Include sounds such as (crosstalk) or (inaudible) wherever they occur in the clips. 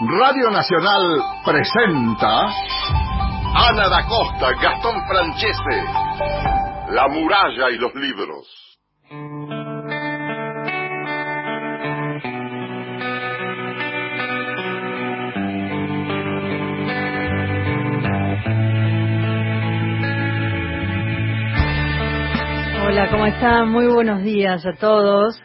Radio Nacional presenta Ana da Costa, Gastón Francese, La muralla y los libros. Hola, ¿cómo están? Muy buenos días a todos.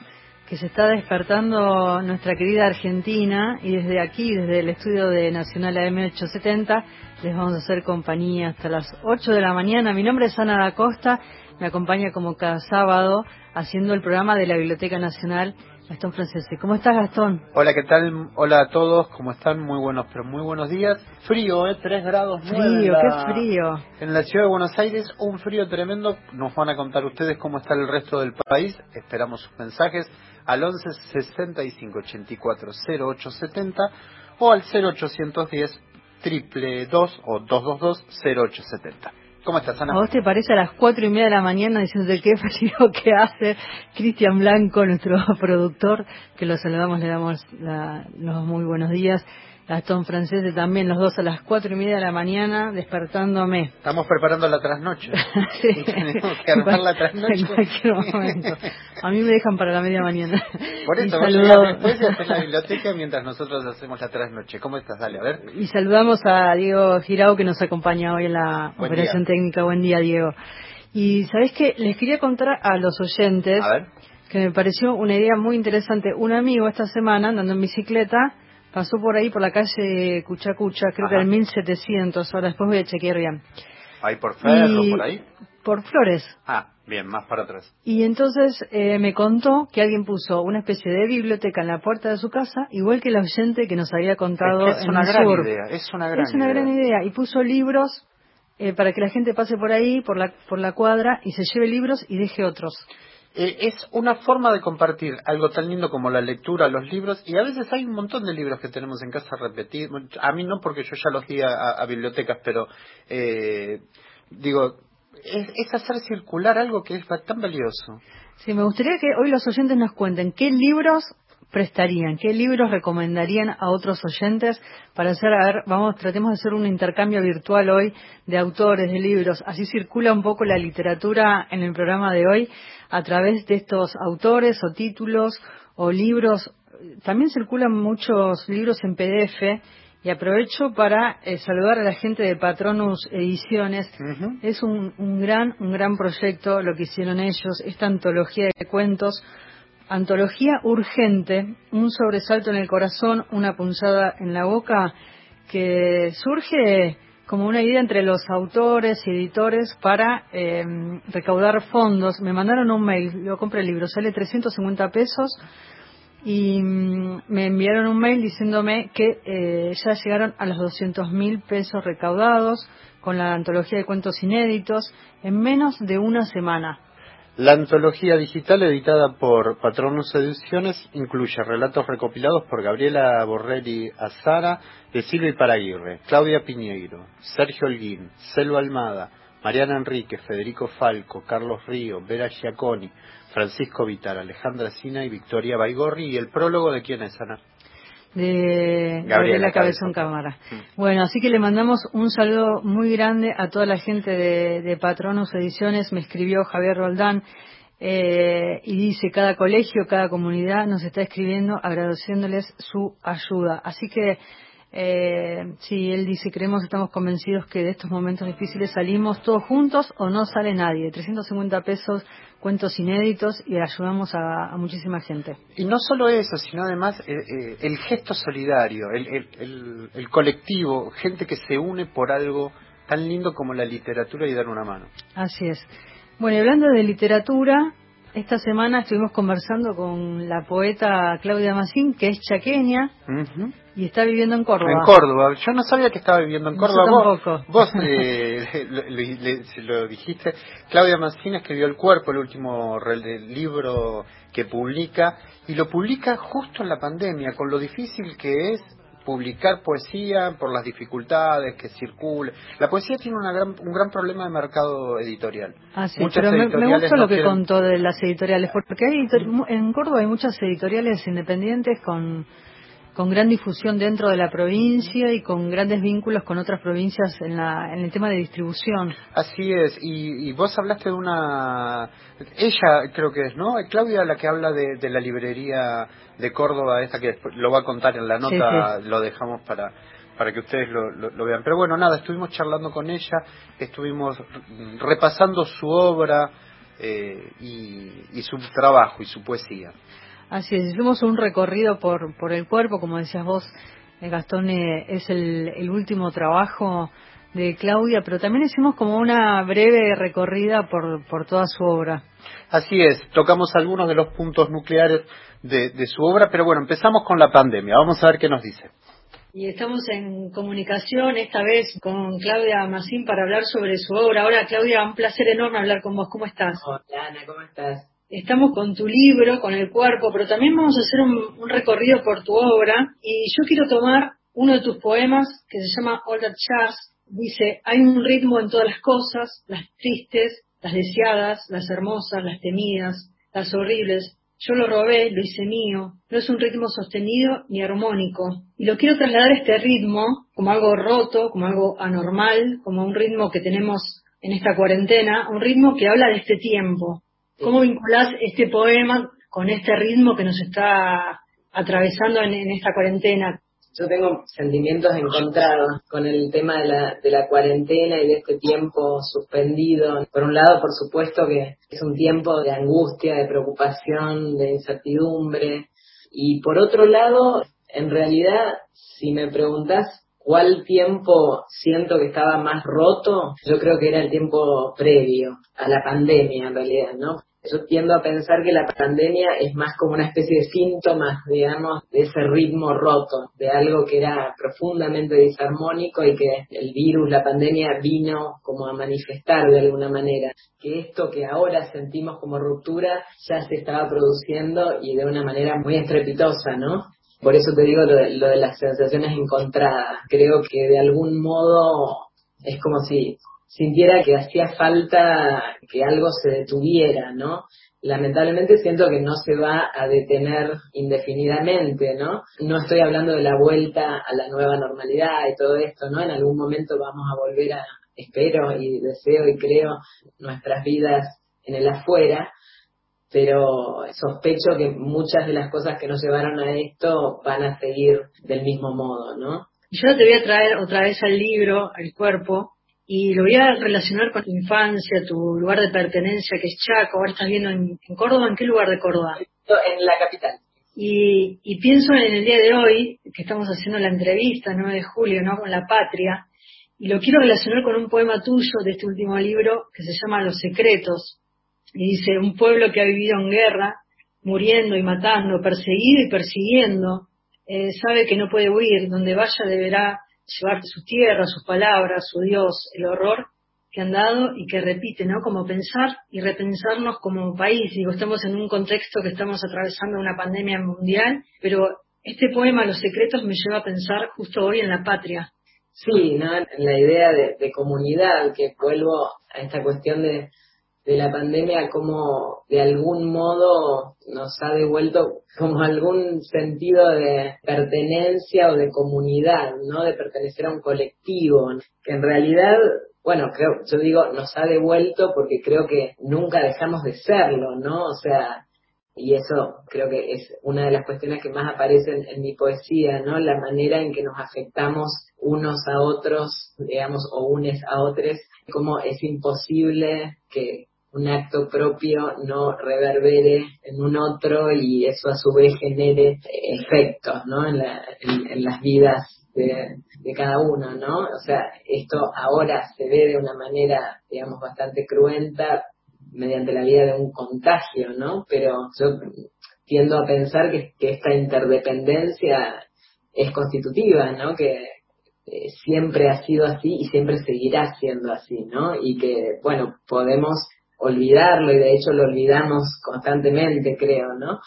Que se está despertando nuestra querida Argentina y desde aquí, desde el estudio de Nacional AM870, les vamos a hacer compañía hasta las 8 de la mañana. Mi nombre es Ana da Costa, me acompaña como cada sábado haciendo el programa de la Biblioteca Nacional Gastón Francese. ¿Cómo estás, Gastón? Hola, ¿qué tal? Hola a todos, ¿cómo están? Muy buenos, pero muy buenos días. Frío, ¿eh? 3 grados Frío, qué frío. En la ciudad de Buenos Aires, un frío tremendo. Nos van a contar ustedes cómo está el resto del país. Esperamos sus mensajes al 11 65 84 08 70 o al 0810 triple 2 o 222 0870. ¿Cómo estás, Ana? ¿A vos te parece a las cuatro y media de la mañana diciendo qué (laughs) frío que hace Cristian Blanco, nuestro (laughs) productor, que lo saludamos, le damos los muy buenos días. Gastón Francese también, los dos a las cuatro y media de la mañana, despertándome. Estamos preparando la trasnoche. (laughs) sí. Tenemos que armar la trasnoche. En cualquier momento. A mí me dejan para la media mañana. Por eso, saludo... después de hacer la biblioteca mientras nosotros hacemos la trasnoche. ¿Cómo estás? Dale, a ver. Y saludamos a Diego Girao que nos acompaña hoy en la operación técnica. Buen día, Diego. Y sabés que les quería contar a los oyentes que me pareció una idea muy interesante. Un amigo esta semana andando en bicicleta pasó por ahí por la calle Cuchacucha, creo que era el 1700, ahora después voy a chequear bien. ¿Ahí por Ferro, por ahí? Por Flores. Ah, bien, más para atrás. Y entonces eh, me contó que alguien puso una especie de biblioteca en la puerta de su casa, igual que el oyente que nos había contado es, que es una gran idea, es una gran Es una gran idea. Y puso libros eh, para que la gente pase por ahí, por la, por la cuadra, y se lleve libros y deje otros. Eh, es una forma de compartir algo tan lindo como la lectura, los libros, y a veces hay un montón de libros que tenemos en casa repetir. A mí no, porque yo ya los di a, bibliotecas, pero eh, digo, es, es, hacer circular algo que es tan valioso. Sí, me gustaría que hoy los oyentes nos cuenten qué libros prestarían? ¿Qué libros recomendarían a otros oyentes para hacer, a ver, vamos, tratemos de hacer un intercambio virtual hoy de autores, de libros, así circula un poco la literatura en el programa de hoy a través de estos autores o títulos o libros. También circulan muchos libros en PDF y aprovecho para eh, saludar a la gente de Patronus Ediciones. Es un, un, gran, un gran proyecto lo que hicieron ellos, esta antología de cuentos Antología urgente, un sobresalto en el corazón, una punzada en la boca, que surge como una idea entre los autores y editores para eh, recaudar fondos. Me mandaron un mail, yo compré el libro, sale 350 pesos y mm, me enviaron un mail diciéndome que eh, ya llegaron a los 200 mil pesos recaudados con la antología de cuentos inéditos en menos de una semana. La antología digital editada por Patronus Ediciones incluye relatos recopilados por Gabriela Borrelli Azara, de Silvia Paraguirre, Claudia Piñeiro, Sergio Holguín, Selva Almada, Mariana Enrique, Federico Falco, Carlos Río, Vera Giaconi, Francisco Vitar, Alejandra Sina y Victoria Baigorri y el prólogo de quién es Ana de Gabriela Cabezón Cámara. Bueno, así que le mandamos un saludo muy grande a toda la gente de, de Patronos Ediciones. Me escribió Javier Roldán eh, y dice, cada colegio, cada comunidad nos está escribiendo agradeciéndoles su ayuda. Así que, eh, si él dice, creemos, estamos convencidos que de estos momentos difíciles salimos todos juntos o no sale nadie. 350 pesos cuentos inéditos y ayudamos a, muchísima gente. Y no solo eso, sino además eh, eh, el gesto solidario, el, el, colectivo, gente que se une por algo tan lindo como la literatura y dar una mano. Así es. Bueno, y hablando de literatura, esta semana estuvimos conversando con la poeta Claudia Massín, que es chaqueña y está viviendo en Córdoba. En Córdoba. Yo no sabía que estaba viviendo en Córdoba. Yo vos, (laughs) eh, lo, dijiste. Claudia Massín escribió El Cuerpo, el último libro que publica, y lo publica justo en la pandemia, con lo difícil que es publicar poesía por las dificultades que circule. La poesía tiene una gran, un gran problema de mercado editorial. Ah, sí, pero me, gusta lo que contó de las editoriales, porque hay en Córdoba hay muchas editoriales independientes con con gran difusión dentro de la provincia y con grandes vínculos con otras provincias en, la, en el tema de distribución. Así es, y, vos hablaste de una, ella creo que es, ¿no? Claudia la que habla de, la librería de Córdoba, esta que lo va a contar en la nota, lo dejamos para para que ustedes lo, vean. Pero bueno, nada, estuvimos charlando con ella, estuvimos repasando su obra eh, y su trabajo y su poesía. Así es, hicimos un recorrido por, por el cuerpo, como decías vos, eh, Gastón, eh, es el, último trabajo de Claudia, pero también hicimos como una breve recorrida por, por toda su obra. Así es, tocamos algunos de los puntos nucleares de, de su obra, pero bueno, empezamos con la pandemia. Vamos a ver qué nos dice. Y estamos en comunicación esta vez con Claudia Macín para hablar sobre su obra. Ahora, Claudia, un placer enorme hablar con vos. ¿Cómo estás? Hola, Ana, ¿cómo estás? Estamos con tu libro, con el cuerpo, pero también vamos a hacer un, recorrido por tu obra y yo quiero tomar uno de tus poemas que se llama All That Jazz. Dice, hay un ritmo en todas las cosas, las tristes, las deseadas, las hermosas, las temidas, las horribles. Yo lo robé, lo hice mío. No es un ritmo sostenido ni armónico. Y lo quiero trasladar este ritmo como algo roto, como algo anormal, como un ritmo que tenemos en esta cuarentena, un ritmo que habla de este tiempo, ¿Cómo vinculás este poema con este ritmo que nos está atravesando en, esta cuarentena? Yo tengo sentimientos encontrados con el tema de la, de la cuarentena y de este tiempo suspendido. Por un lado, por supuesto que es un tiempo de angustia, de preocupación, de incertidumbre. Y por otro lado, en realidad, si me preguntas cuál tiempo siento que estaba más roto, yo creo que era el tiempo previo a la pandemia en realidad, ¿no? Yo tiendo a pensar que la pandemia es más como una especie de síntomas, digamos, de ese ritmo roto, de algo que era profundamente disarmónico y que el virus, la pandemia vino como a manifestar de alguna manera. Que esto que ahora sentimos como ruptura ya se estaba produciendo y de una manera muy estrepitosa, ¿no? Por eso te digo lo de, lo de las sensaciones encontradas. Creo que de algún modo es como si sintiera que hacía falta que algo se detuviera, ¿no? Lamentablemente siento que no se va a detener indefinidamente, ¿no? No estoy hablando de la vuelta a la nueva normalidad y todo esto, ¿no? En algún momento vamos a volver a, espero y deseo y creo, nuestras vidas en el afuera, pero sospecho que muchas de las cosas que nos llevaron a esto van a seguir del mismo modo, ¿no? Yo te voy a traer otra vez al libro, al cuerpo, y lo voy a relacionar con tu infancia, tu lugar de pertenencia, que es Chaco, ahora estás viendo en, Córdoba, ¿en qué lugar de Córdoba? En la capital. Y, y, pienso en el día de hoy, que estamos haciendo la entrevista, 9 de julio, ¿no? Con la patria, y lo quiero relacionar con un poema tuyo de este último libro que se llama Los Secretos, dice, un pueblo que ha vivido en guerra, muriendo y matando, perseguido y persiguiendo, eh, sabe que no puede huir, donde vaya deberá llevar su tierra, sus palabras, su Dios, el horror que han dado y que repite, ¿no? Como pensar y repensarnos como país. Digo, estamos en un contexto que estamos atravesando una pandemia mundial, pero este poema, Los secretos, me lleva a pensar justo hoy en la patria. Sí, ¿no? La idea de, de comunidad, que vuelvo a esta cuestión de, de la pandemia como de algún modo nos ha devuelto como algún sentido de pertenencia o de comunidad, ¿no? De pertenecer a un colectivo, que en realidad, bueno, creo, yo digo, nos ha devuelto porque creo que nunca dejamos de serlo, ¿no? O sea, y eso creo que es una de las cuestiones que más aparecen en mi poesía, ¿no? La manera en que nos afectamos unos a otros, digamos, o unes a otros, como es imposible que un acto propio no reverbere en un otro y eso a su vez genere efectos, ¿no? En, las vidas de, cada uno, ¿no? O sea, esto ahora se ve de una manera, digamos, bastante cruenta mediante la vida de un contagio, ¿no? Pero yo tiendo a pensar que, esta interdependencia es constitutiva, ¿no? Que eh, siempre ha sido así y siempre seguirá siendo así, ¿no? Y que, bueno, podemos olvidarlo y de hecho lo olvidamos constantemente, creo, ¿no?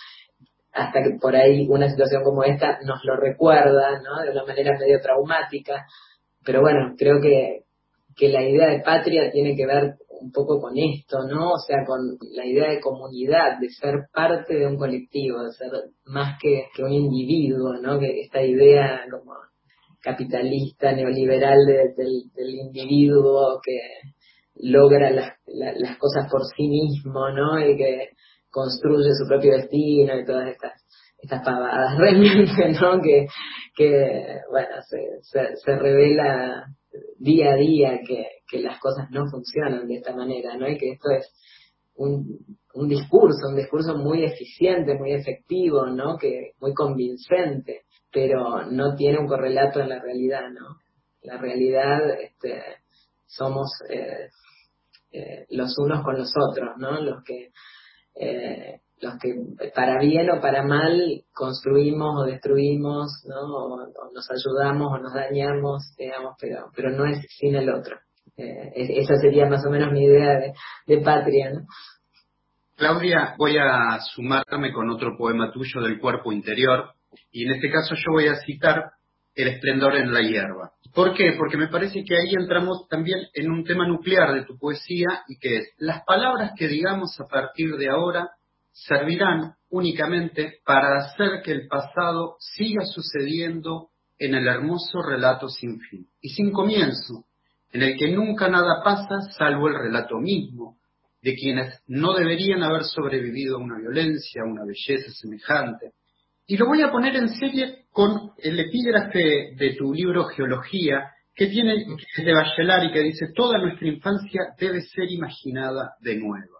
hasta que por ahí una situación como esta nos lo recuerda, ¿no? De una manera medio traumática. Pero bueno, creo que, que la idea de patria tiene que ver un poco con esto, ¿no? O sea, con la idea de comunidad, de ser parte de un colectivo, de ser más que, que un individuo, ¿no? Que esta idea como capitalista, neoliberal del, individuo que logra las, las cosas por sí mismo, ¿no? Y que construye su propio destino y todas estas estas pavadas (laughs) realmente, ¿no? Que, que bueno, se, se, revela día a día que, que las cosas no funcionan de esta manera, ¿no? Y que esto es un, un discurso, un discurso muy eficiente, muy efectivo, ¿no? Que muy convincente, pero no tiene un correlato en la realidad, ¿no? La realidad, este, somos eh, eh, los unos con los otros, ¿no? Los que eh, los que para bien o para mal construimos o destruimos, ¿no? O, nos ayudamos o nos dañamos, digamos, pero, pero no es sin el otro. Eh, esa sería más o menos mi idea de, de patria, ¿no? Claudia, voy a sumarme con otro poema tuyo del cuerpo interior, y en este caso yo voy a citar El esplendor en la hierba. ¿Por qué? Porque me parece que ahí entramos también en un tema nuclear de tu poesía y que es, las palabras que digamos a partir de ahora servirán únicamente para hacer que el pasado siga sucediendo en el hermoso relato sin fin y sin comienzo, en el que nunca nada pasa salvo el relato mismo de quienes no deberían haber sobrevivido a una violencia, a una belleza semejante. Y lo voy a poner en serie con el epígrafe de tu libro Geología, que tiene que de Bachelard y que dice toda nuestra infancia debe ser imaginada de nuevo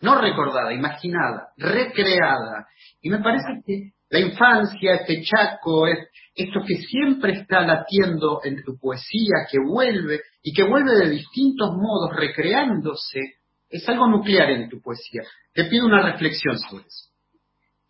no recordada, imaginada, recreada. Y me parece que la infancia, este chaco, esto que siempre está latiendo en tu poesía, que vuelve y que vuelve de distintos modos, recreándose, es algo nuclear en tu poesía. Te pido una reflexión sobre eso.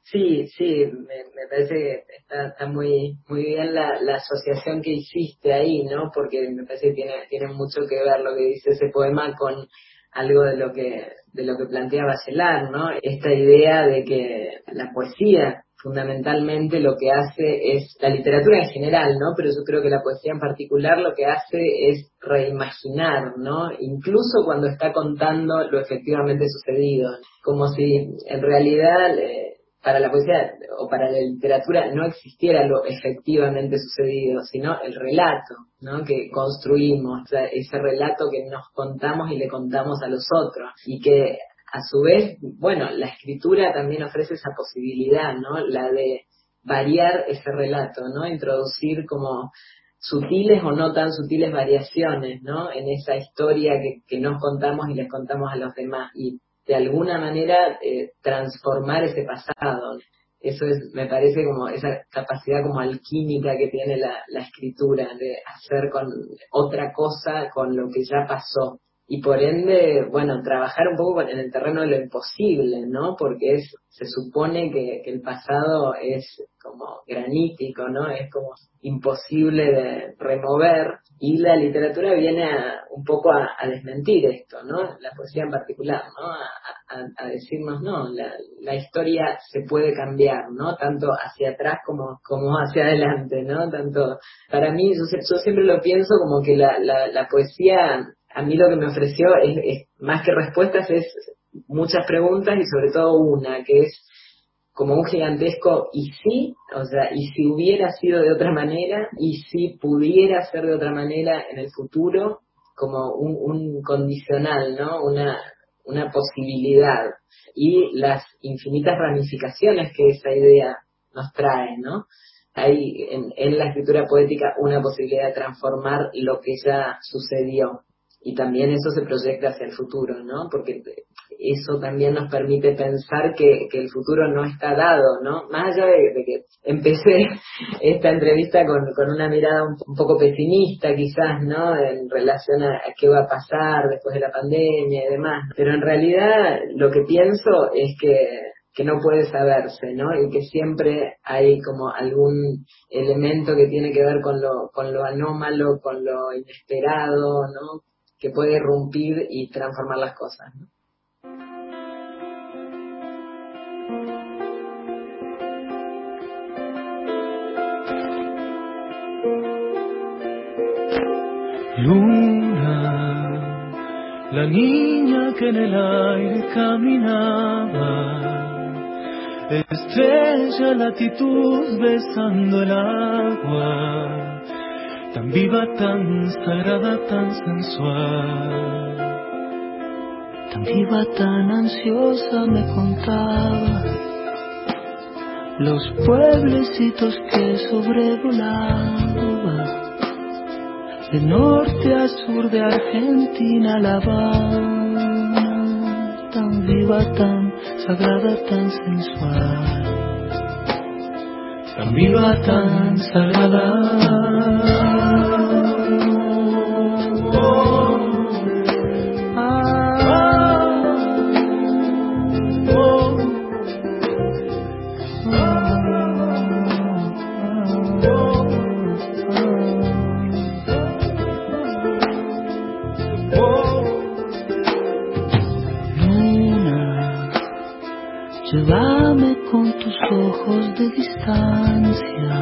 Sí, sí, me, parece que está, muy muy bien la, la, asociación que hiciste ahí, ¿no? Porque me parece que tiene, tiene mucho que ver lo que dice ese poema con algo de lo que de lo que plantea Bachelard, ¿no? Esta idea de que la poesía fundamentalmente lo que hace es la literatura en general, ¿no? Pero yo creo que la poesía en particular lo que hace es reimaginar, ¿no? Incluso cuando está contando lo efectivamente sucedido, como si en realidad eh, para la poesía o para la literatura no existiera lo efectivamente sucedido, sino el relato ¿no? que construimos, ese relato que nos contamos y le contamos a los otros y que a su vez, bueno, la escritura también ofrece esa posibilidad, ¿no? La de variar ese relato, ¿no? Introducir como sutiles o no tan sutiles variaciones, ¿no? En esa historia que, que nos contamos y les contamos a los demás. De alguna manera eh, transformar ese pasado. Eso es, me parece como esa capacidad como alquímica que tiene la, la escritura, de hacer con otra cosa con lo que ya pasó y por ende, bueno, trabajar un poco en el terreno de lo imposible, ¿no? Porque es, se supone que, el pasado es como granítico, ¿no? Es como imposible de remover y la literatura viene un poco a, desmentir esto, ¿no? La poesía en particular, ¿no? A, decirnos, no, la, la, historia se puede cambiar, ¿no? Tanto hacia atrás como, como hacia adelante, ¿no? Tanto, para mí, yo, yo siempre lo pienso como que la, la, la poesía a mí lo que me ofreció es, más que respuestas, es muchas preguntas y sobre todo una, que es como un gigantesco y si, o sea, y si hubiera sido de otra manera, y si pudiera ser de otra manera en el futuro, como un, un condicional, ¿no? Una, una posibilidad. Y las infinitas ramificaciones que esa idea nos trae, ¿no? Hay en, en la escritura poética una posibilidad de transformar lo que ya sucedió y también eso se proyecta hacia el futuro, ¿no? Porque eso también nos permite pensar que, el futuro no está dado, ¿no? Más allá de, que empecé (laughs) esta entrevista con, una mirada un, poco pesimista quizás, ¿no? En relación a, qué va a pasar después de la pandemia y demás. Pero en realidad lo que pienso es que que no puede saberse, ¿no? Y que siempre hay como algún elemento que tiene que ver con lo, con lo anómalo, con lo inesperado, ¿no? que puede irrumpir y transformar las cosas. ¿no? Luna, la niña que en el aire caminaba, estrella latitud besando el agua tan viva, tan sagrada, tan sensual. Tan viva, tan ansiosa me contaba los pueblecitos que sobrevolaba. De norte a sur de Argentina La Habana, tan viva, tan sagrada, tan sensual, tan viva, tan sagrada. De distancia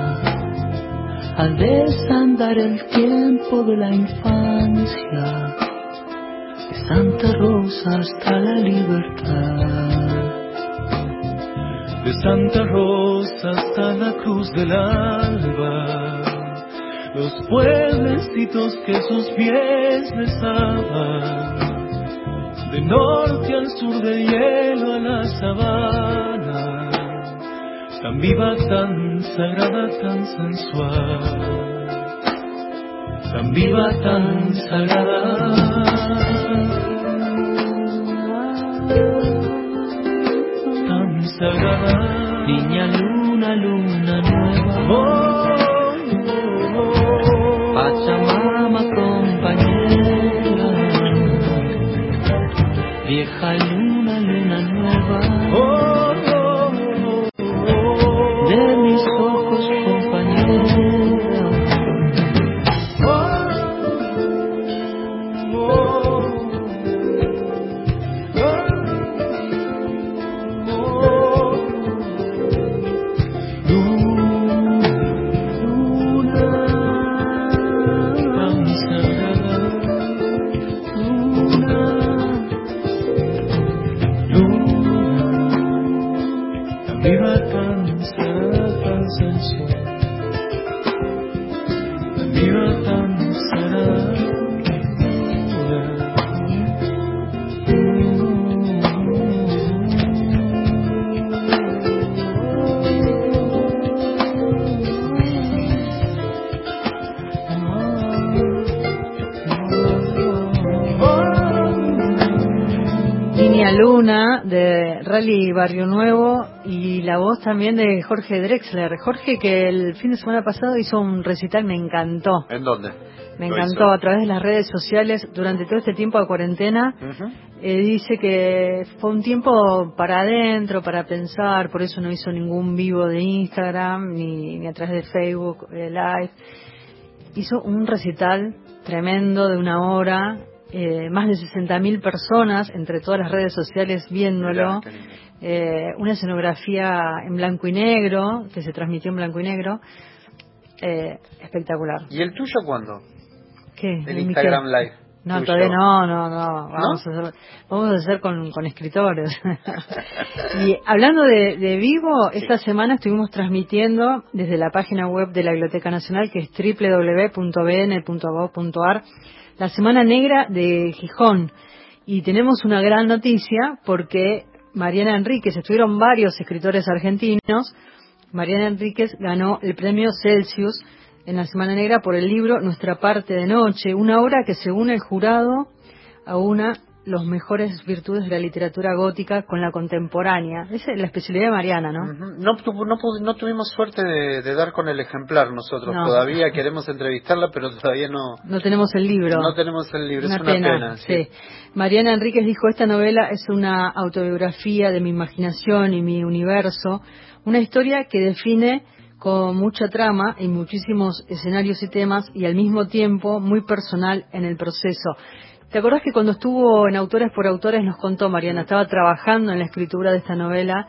al desandar el tiempo de la infancia de Santa Rosa hasta la libertad. De Santa Rosa hasta la cruz del alba los pueblecitos que sus pies besaban de norte al sur del hielo a la sabana tan viva, tan sagrada, tan sensual, tan viva, tan sagrada. Tan sagrada, niña luna, luna nueva. También de Jorge Drexler. Jorge que el fin de semana pasado hizo un recital, me encantó. ¿En dónde? Me encantó a través de las redes sociales durante todo este tiempo de cuarentena. Eh, dice que fue un tiempo para adentro, para pensar, por eso no hizo ningún vivo de Instagram ni, ni a través de Facebook eh, Live. Hizo un recital tremendo de una hora, eh, más de 60.000 personas entre todas las redes sociales viéndolo. Eh, una escenografía en blanco y negro, que se transmitió en blanco y negro, eh, espectacular. ¿Y el tuyo cuándo? ¿Qué? El Instagram Live. No, todavía no, no, no. Vamos, A, hacer, vamos a hacer con, escritores. (laughs) y hablando de, de, vivo, esta semana estuvimos transmitiendo desde la página web de la Biblioteca Nacional, que es www.bn.gov.ar, la Semana Negra de Gijón. Y tenemos una gran noticia porque Mariana Enríquez, estuvieron varios escritores argentinos. Mariana Enríquez ganó el premio Celsius en la Semana Negra por el libro Nuestra parte de noche, una obra que según el jurado aúna los mejores virtudes de la literatura gótica con la contemporánea. Esa es la especialidad de Mariana, ¿no? no, no, tuvimos suerte de, dar con el ejemplar nosotros. Todavía queremos entrevistarla, pero todavía no... No tenemos el libro. No tenemos el libro, es una pena. sí. Mariana Enríquez dijo, esta novela es una autobiografía de mi imaginación y mi universo, una historia que define con mucha trama y muchísimos escenarios y temas y al mismo tiempo muy personal en el proceso. ¿Te acordás que cuando estuvo en Autores por Autores nos contó Mariana, estaba trabajando en la escritura de esta novela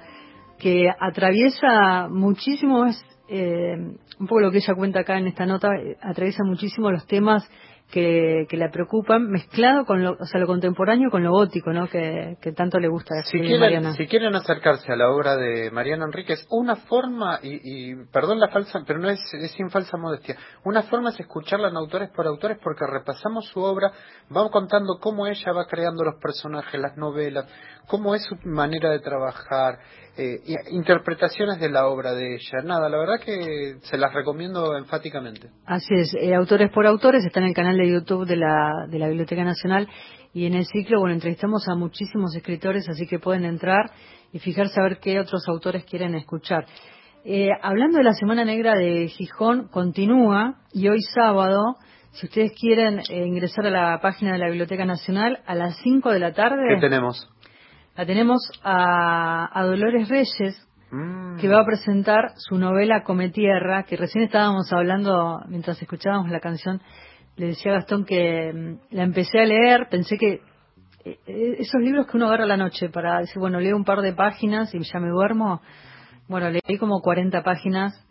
que atraviesa muchísimo, es eh, un poco lo que ella cuenta acá en esta nota, atraviesa muchísimo los temas que, que la preocupan, mezclado con lo, o sea, lo contemporáneo con lo gótico, ¿no? Que, que tanto le gusta si quieren, Mariana. Si quieren acercarse a la obra de Mariana Enríquez, una forma, y, y perdón la falsa, pero no es, es, sin falsa modestia, una forma es escucharla en autores por autores porque repasamos su obra, vamos contando cómo ella va creando los personajes, las novelas, cómo es su manera de trabajar, eh, interpretaciones de la obra de ella. Nada, la verdad que se las recomiendo enfáticamente. Así es, eh, Autores por Autores está en el canal de YouTube de la, de la Biblioteca Nacional y en el ciclo, bueno, entrevistamos a muchísimos escritores, así que pueden entrar y fijarse a ver qué otros autores quieren escuchar. Eh, hablando de la Semana Negra de Gijón, continúa y hoy sábado, si ustedes quieren eh, ingresar a la página de la Biblioteca Nacional, a las 5 de la tarde. ¿Qué tenemos? La tenemos a, a Dolores Reyes, Mm. que va a presentar su novela Come Tierra, que recién estábamos hablando mientras escuchábamos la canción. Le decía a Gastón que mm, la empecé a leer, pensé que eh, eh, esos libros que uno agarra a la noche para decir, bueno, leo un par de páginas y ya me duermo. Bueno, leí como 40 páginas,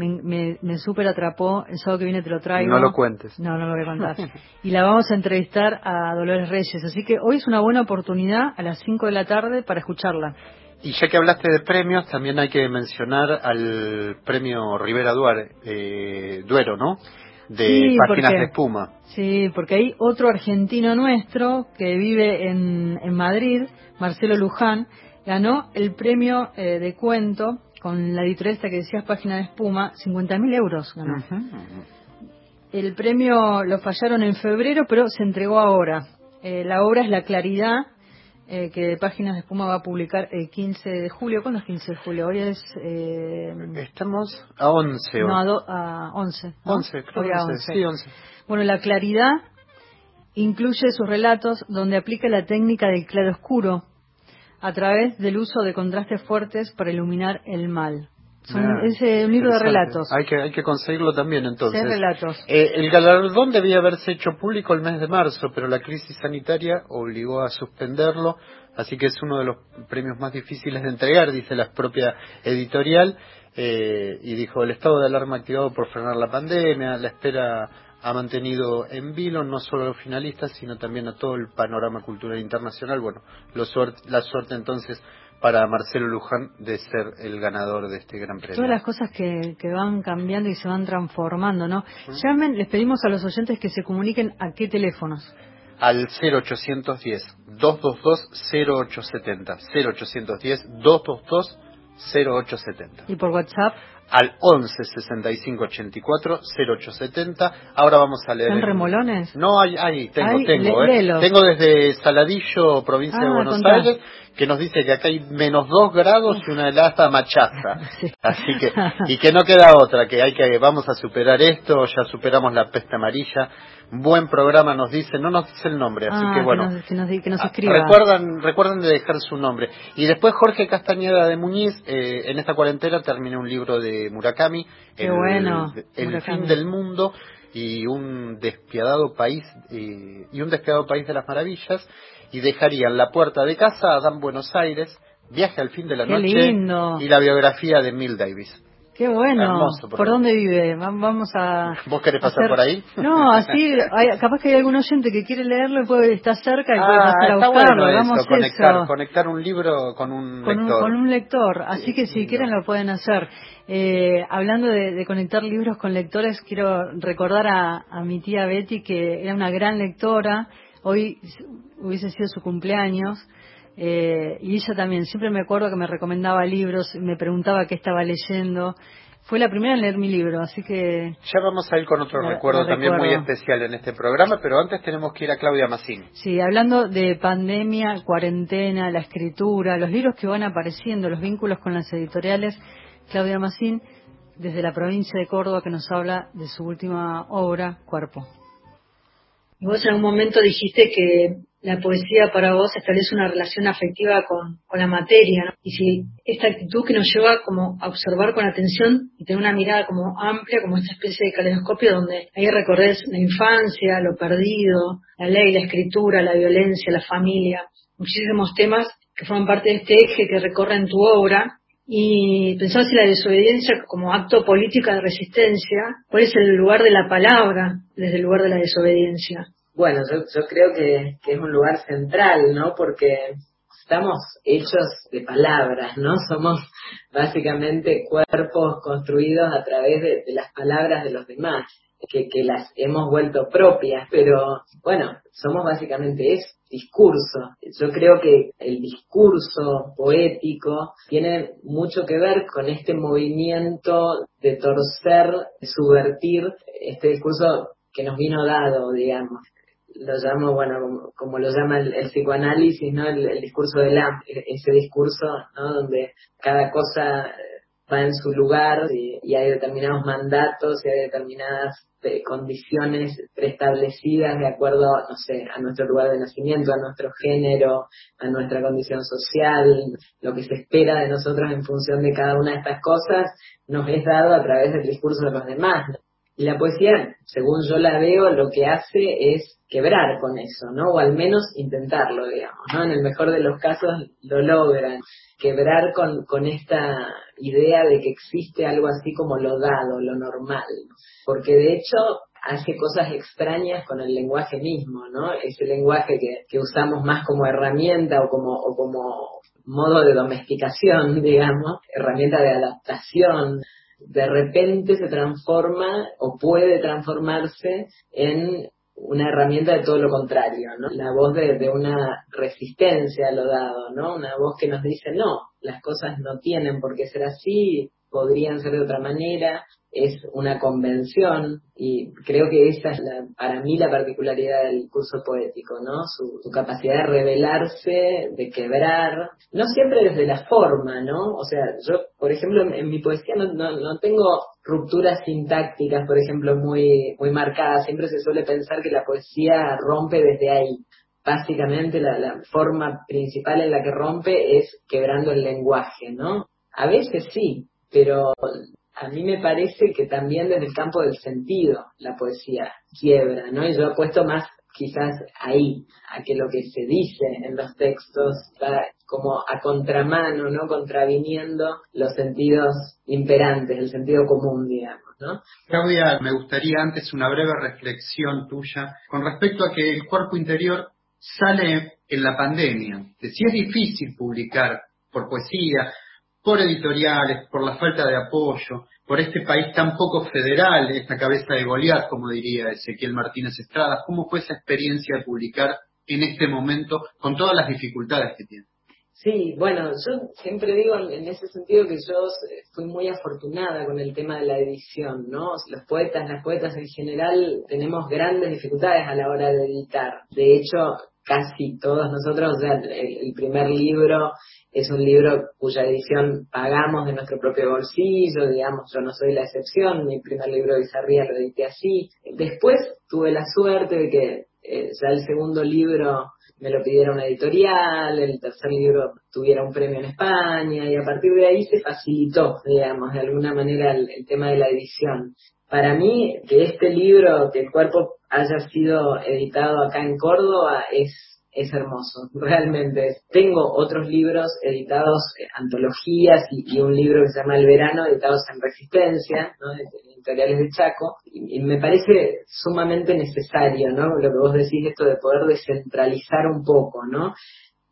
me, me, me súper atrapó, el sábado que viene te lo traigo. No lo cuentes. No, no lo voy a contar. (laughs) y la vamos a entrevistar a Dolores Reyes, así que hoy es una buena oportunidad a las 5 de la tarde para escucharla. Y ya que hablaste de premios, también hay que mencionar al premio Rivera Duar, eh, Duero, ¿no? De Sí, Páginas porque- de Espuma. Sí, porque hay otro argentino nuestro que vive en, en Madrid, Marcelo Luján, ganó el premio eh, de cuento con la editorial esta que decías Página de Espuma, 50.000 euros ganó. El premio lo fallaron en febrero, pero se entregó ahora. Eh, la obra es La Claridad, eh, que Páginas de Espuma va a publicar el 15 de julio. ¿Cuándo es 15 de julio? Hoy es... eh, Estamos a 11 hoy. no, a, do- a 11. ¿no? 11, creo Hoy a 11, 11. sí, 11. Bueno, la claridad incluye sus relatos donde aplica la técnica del claroscuro a través del uso de contrastes fuertes para iluminar el mal. Son, Ah, es eh, un libro de relatos. Hay que, hay que conseguirlo también entonces. Seis relatos. Eh, el galardón debía haberse hecho público el mes de marzo, pero la crisis sanitaria obligó a suspenderlo, así que es uno de los premios más difíciles de entregar, dice la propia editorial, eh, y dijo el estado de alarma activado por frenar la pandemia, la espera ha mantenido en vilo no solo a los finalistas, sino también a todo el panorama cultural internacional. Bueno, lo suerte- la suerte entonces para Marcelo Luján de ser el ganador de este gran premio. Todas las cosas que, que van cambiando y se van transformando, ¿no? Llamen, les pedimos a los oyentes que se comuniquen a qué teléfonos. al 0810 222 0870 0810 222 0870 Y por WhatsApp, al 11 65 84 0870 ahora vamos a leer ¿están el- remolones? no hay hay tengo Ay, tengo eh. tengo desde Saladillo provincia de Ah, Buenos contá. Aires que nos dice que acá hay menos 2 grados y una helada machaza (laughs) Sí. así que y que no queda otra que hay que vamos a superar esto ya superamos la peste amarilla buen programa nos dice no nos dice el nombre así Ah, que bueno nos, que nos, que nos Ah, escriba. Recuerdan, recuerden de dejar su nombre. Y después Jorge Castañeda de Muñiz, eh, en esta cuarentena terminó un libro de Murakami, Qué El, bueno, el Murakami. fin del mundo y un despiadado país eh, y un despiadado país de las maravillas y dejarían la puerta de casa a Dan Buenos Aires, viaje al fin de la Qué noche lindo. y la biografía de Mill Davis. Qué bueno. Hermoso ¿Por dónde vive? Va- Vamos a. (laughs) ¿Vos querés pasar hacer- por ahí? No, así, hay- capaz que hay algún oyente que quiere leerlo y puede estar cerca y puede Ah, pasar a buscarlo. bueno Hagamos eso, conectar, eso. conectar un libro con un Con un, lector. con un lector, así Sí, que si quieren lo pueden hacer. Eh, hablando de, de conectar libros con lectores, quiero recordar a, a mi tía Betty que era una gran lectora, hoy hubiese sido su cumpleaños, eh, y ella también, siempre me acuerdo que me recomendaba libros, me preguntaba qué estaba leyendo, fue la primera en leer mi libro, así que Ya vamos a ir con otro La- recuerdo la también muy especial en este programa, pero antes tenemos que ir a Claudia Massín. Sí, hablando de pandemia, cuarentena, la escritura, los libros que van apareciendo, los vínculos con las editoriales, Claudia Massín, desde la provincia de Córdoba, que nos habla de su última obra, Cuerpo. Y vos en un momento dijiste que la poesía para vos establece una relación afectiva con, la materia, ¿no? Y si esta actitud que nos lleva como a observar con atención y tener una mirada como amplia, como esta especie de caleidoscopio donde ahí recorres la infancia, lo perdido, la ley, la escritura, la violencia, la familia, muchísimos temas que forman parte de este eje que recorren tu obra y pensaba si la desobediencia como acto político de resistencia, ¿cuál es el lugar de la palabra desde el lugar de la desobediencia? Bueno, yo, creo que, es un lugar central, ¿no? Porque estamos hechos de palabras, ¿no? Somos básicamente cuerpos construidos a través de las palabras de los demás que, las hemos vuelto propias, pero bueno, somos básicamente eso, discurso. Yo creo que el discurso poético tiene mucho que ver con este movimiento de torcer, de subvertir este discurso que nos vino dado, digamos lo llamo, bueno, como, lo llama el, psicoanálisis, ¿no? El, discurso del AM, ese discurso, ¿no? Donde cada cosa va en su lugar y, hay determinados mandatos y hay determinadas eh, condiciones preestablecidas de acuerdo, no sé, a nuestro lugar de nacimiento, a nuestro género, a nuestra condición social, lo que se espera de nosotros en función de cada una de estas cosas, nos es dado a través del discurso de los demás. Y la poesía, según yo la veo, lo que hace es quebrar con eso, ¿no? O al menos intentarlo, digamos, ¿no? En el mejor de los casos lo logran quebrar con, con esta idea de que existe algo así como lo dado, lo normal, porque de hecho hace cosas extrañas con el lenguaje mismo, ¿no? Ese lenguaje que, que usamos más como herramienta o como, o como modo de domesticación, (laughs) digamos, herramienta de adaptación, de repente se transforma o puede transformarse en una herramienta de todo lo contrario, ¿no? La voz de, de, una resistencia a lo dado, ¿no? Una voz que nos dice, no, las cosas no tienen por qué ser así, podrían ser de otra manera, es una convención y creo que esa es la, para mí la particularidad del curso poético, ¿no? Su, capacidad de revelarse, de quebrar, no siempre desde la forma, ¿no? O sea, yo, por ejemplo, en, mi poesía no, no, tengo rupturas sintácticas, por ejemplo, muy, muy marcadas, siempre se suele pensar que la poesía rompe desde ahí. Básicamente la, la forma principal en la que rompe es quebrando el lenguaje, ¿no? A veces sí, pero a mí me parece que también desde el campo del sentido la poesía quiebra, ¿no? Y yo apuesto más quizás ahí, a que lo que se dice en los textos va como a contramano, ¿no? Contraviniendo los sentidos imperantes, el sentido común, digamos, ¿no? Claudia, me gustaría antes una breve reflexión tuya con respecto a que el cuerpo interior sale en la pandemia. De si es difícil publicar por poesía, por editoriales, por la falta de apoyo, por este país tan poco federal, esta cabeza de Goliat, como diría Ezequiel Martínez Estrada. ¿Cómo fue esa experiencia de publicar en este momento con todas las dificultades que tiene? Sí, bueno, yo siempre digo en ese sentido que yo fui muy afortunada con el tema de la edición, ¿no? Los poetas, las poetas en general tenemos grandes dificultades a la hora de editar. De hecho, casi todos nosotros, o sea, el primer libro es un libro cuya edición pagamos de nuestro propio bolsillo, digamos, yo no soy la excepción, mi primer libro de Bizarría lo edité así. Después tuve la suerte de que eh, ya el segundo libro me lo pidiera una editorial, el tercer libro tuviera un premio en España y a partir de ahí se facilitó, digamos, de alguna manera el, el tema de la edición. Para mí, que este libro, que el cuerpo haya sido editado acá en Córdoba, es es hermoso, realmente. Tengo otros libros editados, eh, antologías y, un libro que se llama El Verano, editados en Resistencia, ¿no? editoriales de Chaco, y, me parece sumamente necesario, ¿no? Lo que vos decís, esto de poder descentralizar un poco, ¿no?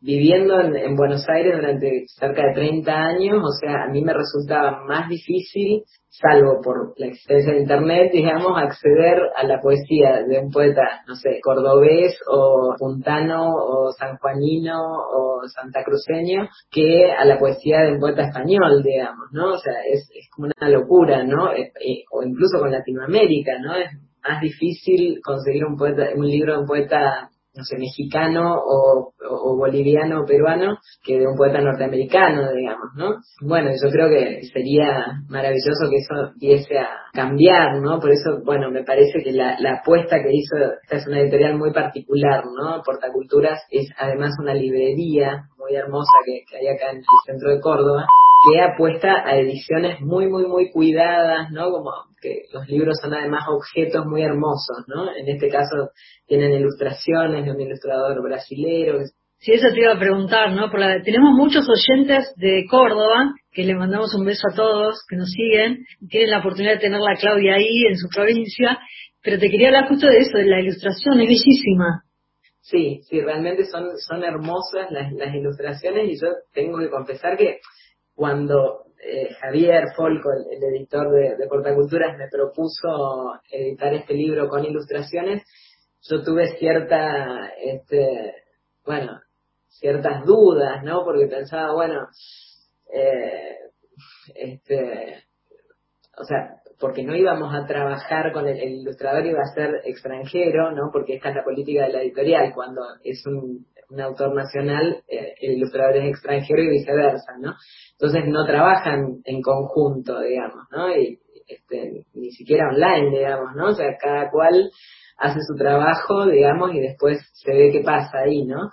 Viviendo en, en Buenos Aires durante cerca de 30 años, o sea, a mí me resultaba más difícil salvo por la existencia de Internet, digamos, acceder a la poesía de un poeta, no sé, cordobés o puntano o sanjuanino o santacruceño, que a la poesía de un poeta español, digamos, ¿no? O sea, es, es como una locura, ¿no? Eh, o incluso con Latinoamérica, ¿no? Es más difícil conseguir un poeta, un libro de un poeta no sé, mexicano o, boliviano o peruano que de un poeta norteamericano, digamos, ¿no? Bueno, yo creo que sería maravilloso que eso empiece a cambiar, ¿no? Por eso, bueno, me parece que la, apuesta que hizo, esta es una editorial muy particular, ¿no? Portaculturas es además una librería muy hermosa que, que hay acá en el centro de Córdoba, que apuesta a ediciones muy, muy, muy cuidadas, ¿no? Como que los libros son además objetos muy hermosos, ¿no? En este caso tienen ilustraciones de un ilustrador brasilero, Sí, eso te iba a preguntar, ¿no? Por tenemos muchos oyentes de Córdoba, que le mandamos un beso a todos, que nos siguen, tienen la oportunidad de tener la Claudia ahí, en su provincia, pero te quería hablar justo de eso, de la ilustración, es bellísima. Sí, sí, realmente son, son hermosas las, las ilustraciones y yo tengo que confesar que cuando eh, Javier Folco, el, editor de, de Portaculturas, me propuso editar este libro con ilustraciones, yo tuve cierta, este, bueno, ciertas dudas, ¿no? Porque pensaba, bueno, eh, este, o sea, porque no íbamos a trabajar con el, ilustrador, iba a ser extranjero, ¿no? Porque esta es la política de la editorial, cuando es un, autor nacional, eh, el ilustrador es extranjero y viceversa, ¿no? Entonces no trabajan en conjunto, digamos, ¿no? Y este, ni siquiera online, digamos, ¿no? O sea, cada cual hace su trabajo, digamos, y después se ve qué pasa ahí, ¿no?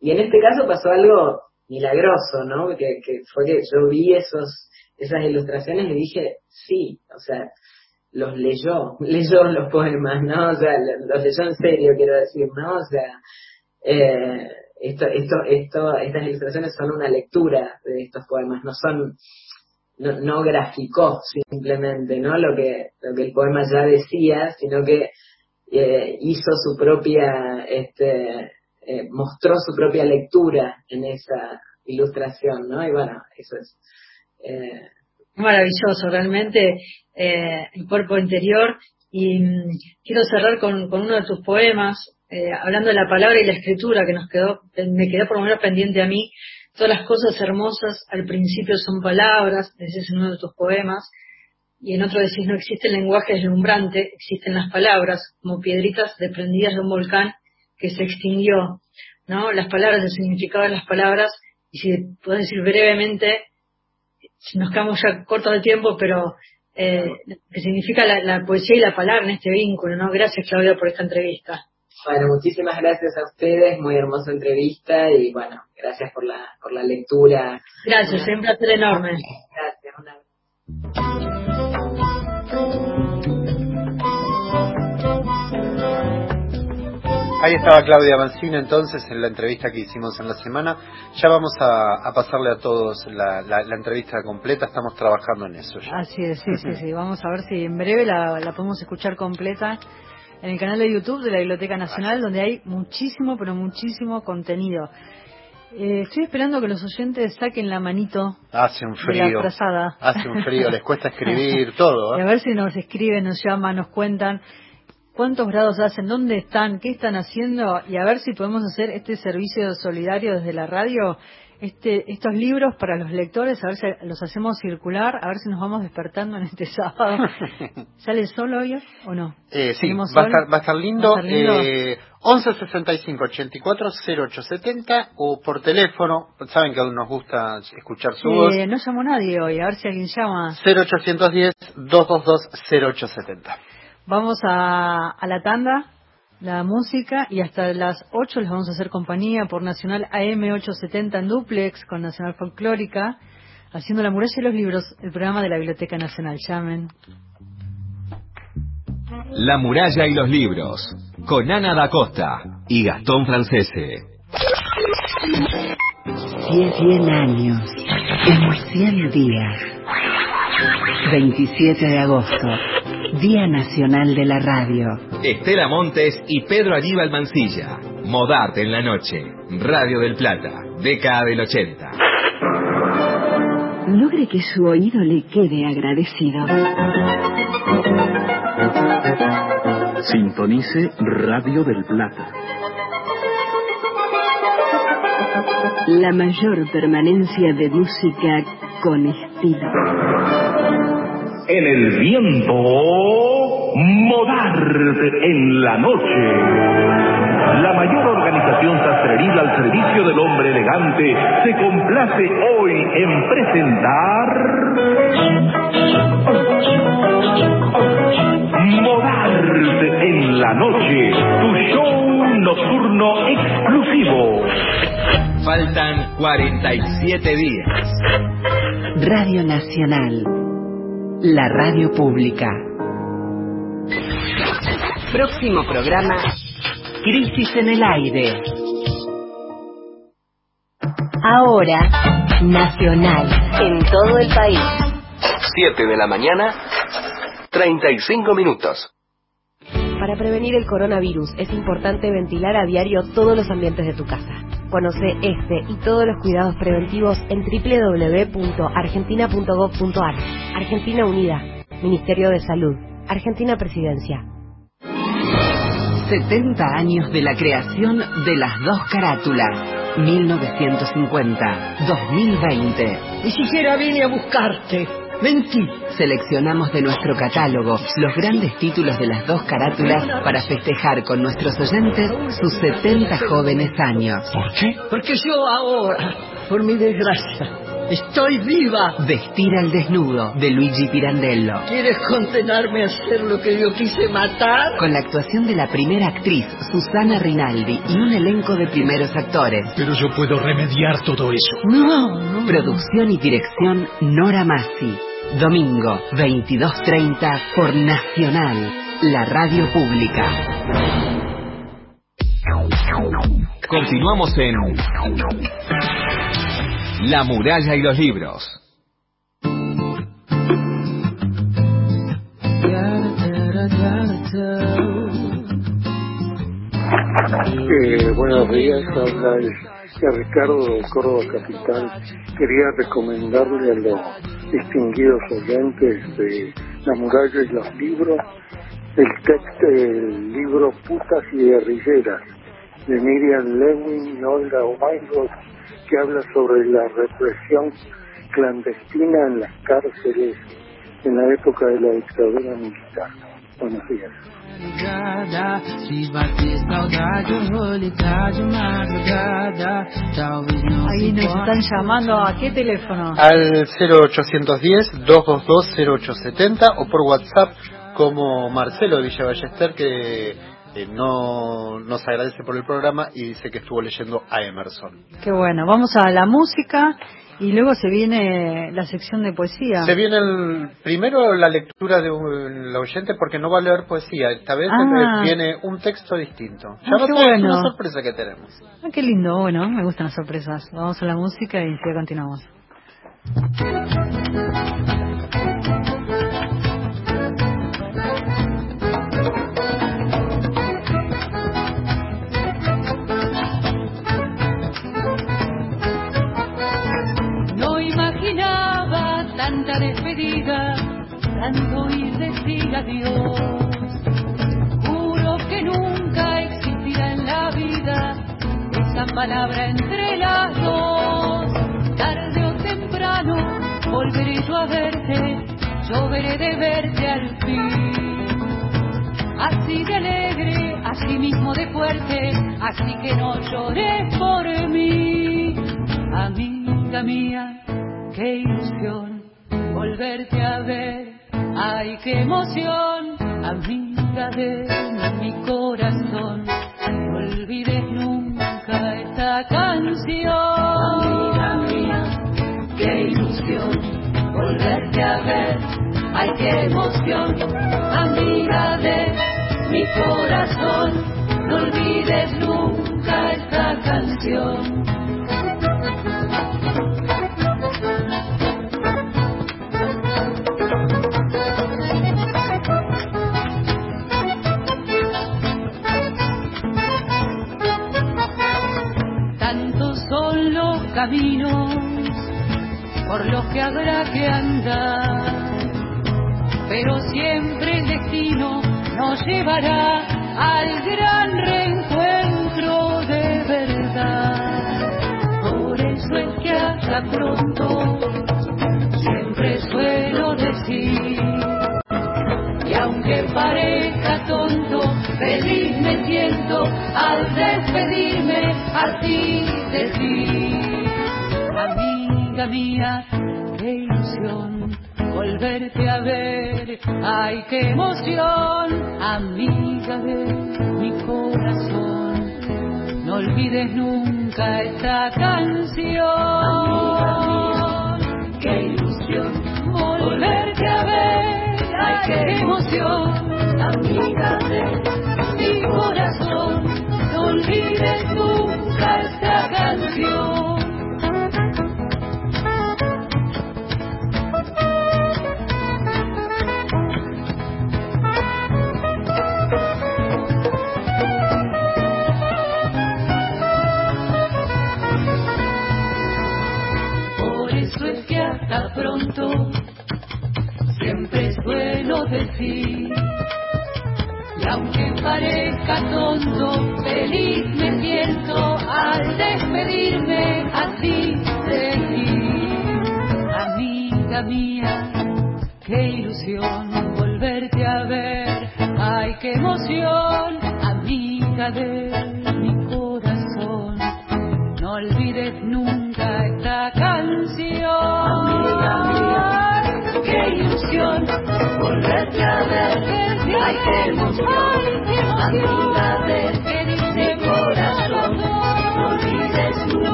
Y en este caso pasó algo milagroso, ¿no? Que, que fue que yo vi esos, esas ilustraciones y dije, sí, o sea, los leyó, (laughs) leyó los poemas, ¿no? O sea, los leyó en serio, quiero decir, ¿no? O sea, eh, esto, esto, esto, estas ilustraciones son una lectura de estos poemas, no son, no, no graficó simplemente, ¿no? Lo que, lo que el poema ya decía, sino que eh, hizo su propia, este, eh, mostró su propia lectura en esa ilustración, ¿no? Y bueno, eso es. Eh, Maravilloso, realmente, el cuerpo interior. Y mm, quiero cerrar con, con, uno de tus poemas, hablando de la palabra y la escritura, que nos quedó, me quedó por lo menos pendiente a mí. Todas las cosas hermosas al principio son palabras, ese es uno de tus poemas y en otro decís no existe el lenguaje deslumbrante, existen las palabras como piedritas desprendidas de un volcán que se extinguió, ¿no? Las palabras, el significado de las palabras, y si puedo decir brevemente, si nos quedamos ya cortos de tiempo, pero eh, que significa la, poesía y la palabra en este vínculo, ¿no? Gracias Claudia por esta entrevista. Bueno, muchísimas gracias a ustedes, muy hermosa entrevista y bueno, gracias por la, por la lectura. Gracias, es un placer enorme. Gracias, una... Ahí estaba Claudia Mancina entonces en la entrevista que hicimos en la semana. Ya vamos a, pasarle a todos la, entrevista completa, estamos trabajando en eso. Ya. Así es, sí, sí, (laughs) sí. Vamos a ver si en breve la, podemos escuchar completa en el canal de YouTube de la Biblioteca Nacional, donde hay muchísimo, pero muchísimo contenido. Eh, estoy esperando que los oyentes saquen la manito. Hace un frío. Hace un frío, les cuesta (laughs) escribir todo. ¿eh? a ver si nos escriben, nos llaman, nos cuentan cuántos grados hacen, dónde están, qué están haciendo y a ver si podemos hacer este servicio solidario desde la radio, este, estos libros para los lectores, a ver si los hacemos circular, a ver si nos vamos despertando en este (laughs) sábado. ¿Sale solo hoy o no? Eh, sí, va a, estar, va a, estar, lindo. Eh, 11 65 84 0870 o por teléfono, saben que aún nos gusta escuchar su voz. No llamó nadie hoy, a ver si alguien llama. 0810 222 0870. Vamos a, la tanda, la música, y hasta las 8 les vamos a hacer compañía por Nacional AM870 en Duplex con Nacional Folclórica, haciendo la muralla y los libros, el programa de la Biblioteca Nacional. Llamen. La muralla y los libros, con Ana da Costa y Gastón Francese. 100 años, en 100 días. 27 de agosto. Día Nacional de la Radio. Estela Montes y Pedro Aníbal Mancilla. Modarte en la noche. Radio del Plata. Década del 80. Logre que su oído le quede agradecido. Sintonice Radio del Plata. La mayor permanencia de música con estilo en el viento, modarte en la noche. La mayor organización sastreril al servicio del hombre elegante se complace hoy en presentar Modarte en la noche, tu show nocturno exclusivo. Faltan 47 días. Radio Nacional la radio pública. Próximo programa, Crisis en el Aire. Ahora, nacional, en todo el país. 7 de la mañana, 35 minutos. Para prevenir el coronavirus es importante ventilar a diario todos los ambientes de tu casa. Conoce este y todos los cuidados preventivos en www.argentina.gov.ar. Argentina Unida, Ministerio de Salud, Argentina Presidencia. 70 años de la creación de las dos carátulas. 1950-2020. Ni siquiera vine a buscarte. Mentí. Seleccionamos de nuestro catálogo los grandes títulos de las dos carátulas para festejar con nuestros oyentes sus 70 jóvenes años. ¿Por qué? Porque yo ahora, por mi desgracia, estoy viva. Vestir al desnudo de Luigi Pirandello. ¿Quieres condenarme a hacer lo que yo quise matar? Con la actuación de la primera actriz, Susana Rinaldi, y un elenco de primeros actores. Pero yo puedo remediar todo eso. No, no. Producción y dirección Nora Massi. Domingo, 22.30 por Nacional, la radio pública. Continuamos en La muralla y los libros. Eh, buenos días, habla el, Ricardo de Córdoba Capital. Quería recomendarle a los distinguidos oyentes de La muralla y los libros el texto del libro Putas y Guerrilleras de Miriam Lewin y Olga Weinroth que habla sobre la represión clandestina en las cárceles en la época de la dictadura militar. Buenos días. Ahí nos están llamando a qué teléfono. Al 0810-222-0870 o por WhatsApp como Marcelo Villa Ballester que eh, no nos agradece por el programa y dice que estuvo leyendo a Emerson. Qué bueno, vamos a la música y luego se viene la sección de poesía. Se viene el, primero la lectura de un oyente porque no va a leer poesía. Esta vez Ah. eh, viene un texto distinto. Ah, Ya qué es bueno. una sorpresa que tenemos. Ah, qué lindo, bueno, me gustan las sorpresas. Vamos a la música y ya continuamos. Ir decir adiós. Juro que nunca existirá en la vida esa palabra entre las dos. Tarde o temprano volveré yo a verte, yo veré de verte al fin. Así de alegre, así mismo de fuerte, así que no llores por mí. Amiga mía, qué ilusión volverte a ver. Ay, qué emoción, amiga de mi corazón. No olvides nunca esta canción. Amiga mía, qué ilusión volverte a ver. Ay, qué emoción, amiga de mi corazón. No olvides nunca esta canción. Caminos por los que habrá que andar, pero siempre el destino nos llevará al gran reencuentro de verdad. Por eso es que hasta pronto siempre suelo decir, y aunque parezca tonto, feliz me siento al despedirme así de ti. Mía, qué ilusión volverte a ver, ay qué emoción, amiga de mi corazón. No olvides nunca esta canción. qué ilusión volverte a ver, ay qué emoción, amiga de mi corazón. No olvides nunca esta canción. Y aunque parezca tonto, feliz me siento al despedirme así de ti. Amiga mía, qué ilusión volverte a ver. Ay, qué emoción, amiga de mi corazón. No olvides nunca esta canción. Amiga mía, qué ilusión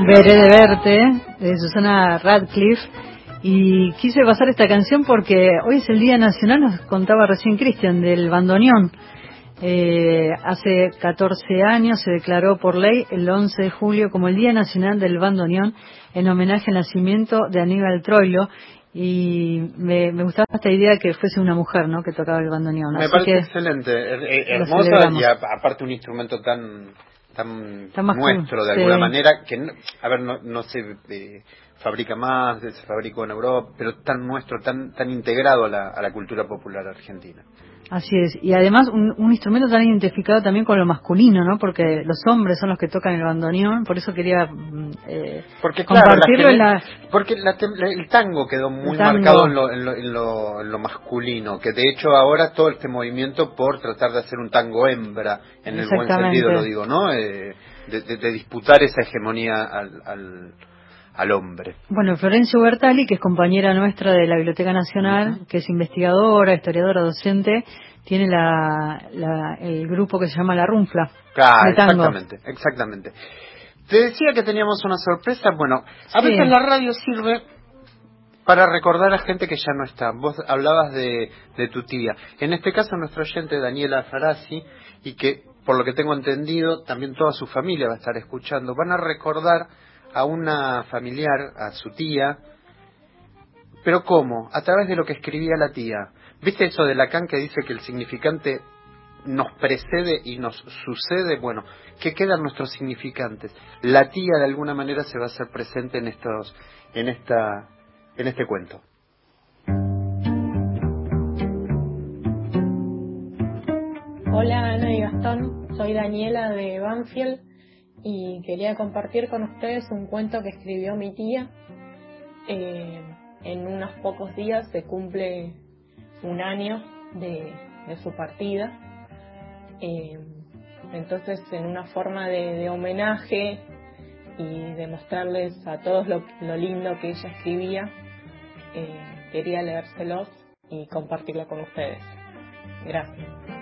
de. Veré de verte, Susana Radcliffe. Y quise pasar esta canción porque hoy es el Día Nacional, nos contaba recién Cristian, del bandoneón. Eh, hace 14 años se declaró por ley el 11 de julio como el Día Nacional del Bandoneón en homenaje al nacimiento de Aníbal Troilo y me, me gustaba esta idea que fuese una mujer ¿no? que tocaba el bandoneón. Me Así parece que excelente, her- hermosa y a- aparte un instrumento tan tan, nuestro de sí. alguna manera que no- a ver no, no se eh, fabrica más, se fabricó en Europa, pero tan nuestro, tan tan integrado a la, a la cultura popular argentina. Así es, y además un, un instrumento tan identificado también con lo masculino, ¿no? Porque los hombres son los que tocan el bandoneón, por eso quería mm, eh, Porque claro, compartirlo en la... porque la el tango quedó muy tango. marcado en lo, en, lo, en, lo, en lo masculino, que de hecho ahora todo este movimiento por tratar de hacer un tango hembra, en el buen sentido lo digo, ¿no? Eh, de, de- de disputar esa hegemonía al, al, al hombre. Bueno, Florencio Bertali, que es compañera nuestra de la Biblioteca Nacional, que es investigadora, historiadora, docente, tiene la, la- el grupo que se llama La Runfla. Claro, exactamente, exactamente. Te decía que teníamos una sorpresa, bueno, a Sí. veces la radio sirve para recordar a gente que ya no está. Vos hablabas de, de tu tía. En este caso, nuestro oyente Daniela Farasi, y que, por lo que tengo entendido, también toda su familia va a estar escuchando, van a recordar a una familiar, a su tía, pero ¿cómo? A través de lo que escribía la tía. ¿Viste eso de Lacan que dice que el significante nos precede y nos sucede? Bueno, ¿qué quedan nuestros significantes? La tía de alguna manera se va a hacer presente en estos, en esta, en este cuento. Hola Ana y Gastón, soy Daniela de Banfield y quería compartir con ustedes un cuento que escribió mi tía. Eh, en unos pocos días se cumple un año de, su partida. Eh, entonces, en una forma de, de homenaje y de mostrarles a todos lo, lo lindo que ella escribía, eh, quería leérselos y compartirlo con ustedes. Gracias.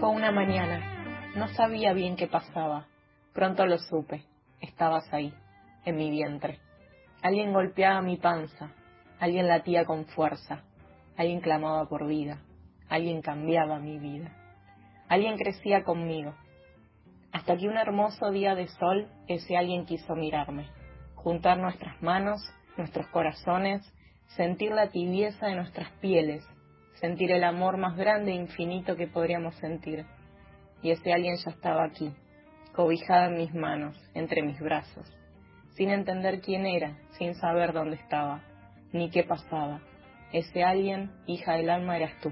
Fue una mañana. No sabía bien qué pasaba. Pronto lo supe. Estabas ahí, en mi vientre. Alguien golpeaba mi panza. Alguien latía con fuerza. Alguien clamaba por vida. Alguien cambiaba mi vida. Alguien crecía conmigo. Hasta que un hermoso día de sol, ese alguien quiso mirarme. Juntar nuestras manos, nuestros corazones, sentir la tibieza de nuestras pieles, sentir el amor más grande e infinito que podríamos sentir. Y ese alguien ya estaba aquí, cobijada en mis manos, entre mis brazos, sin entender quién era, sin saber dónde estaba, ni qué pasaba. Ese alguien, hija del alma, eras tú.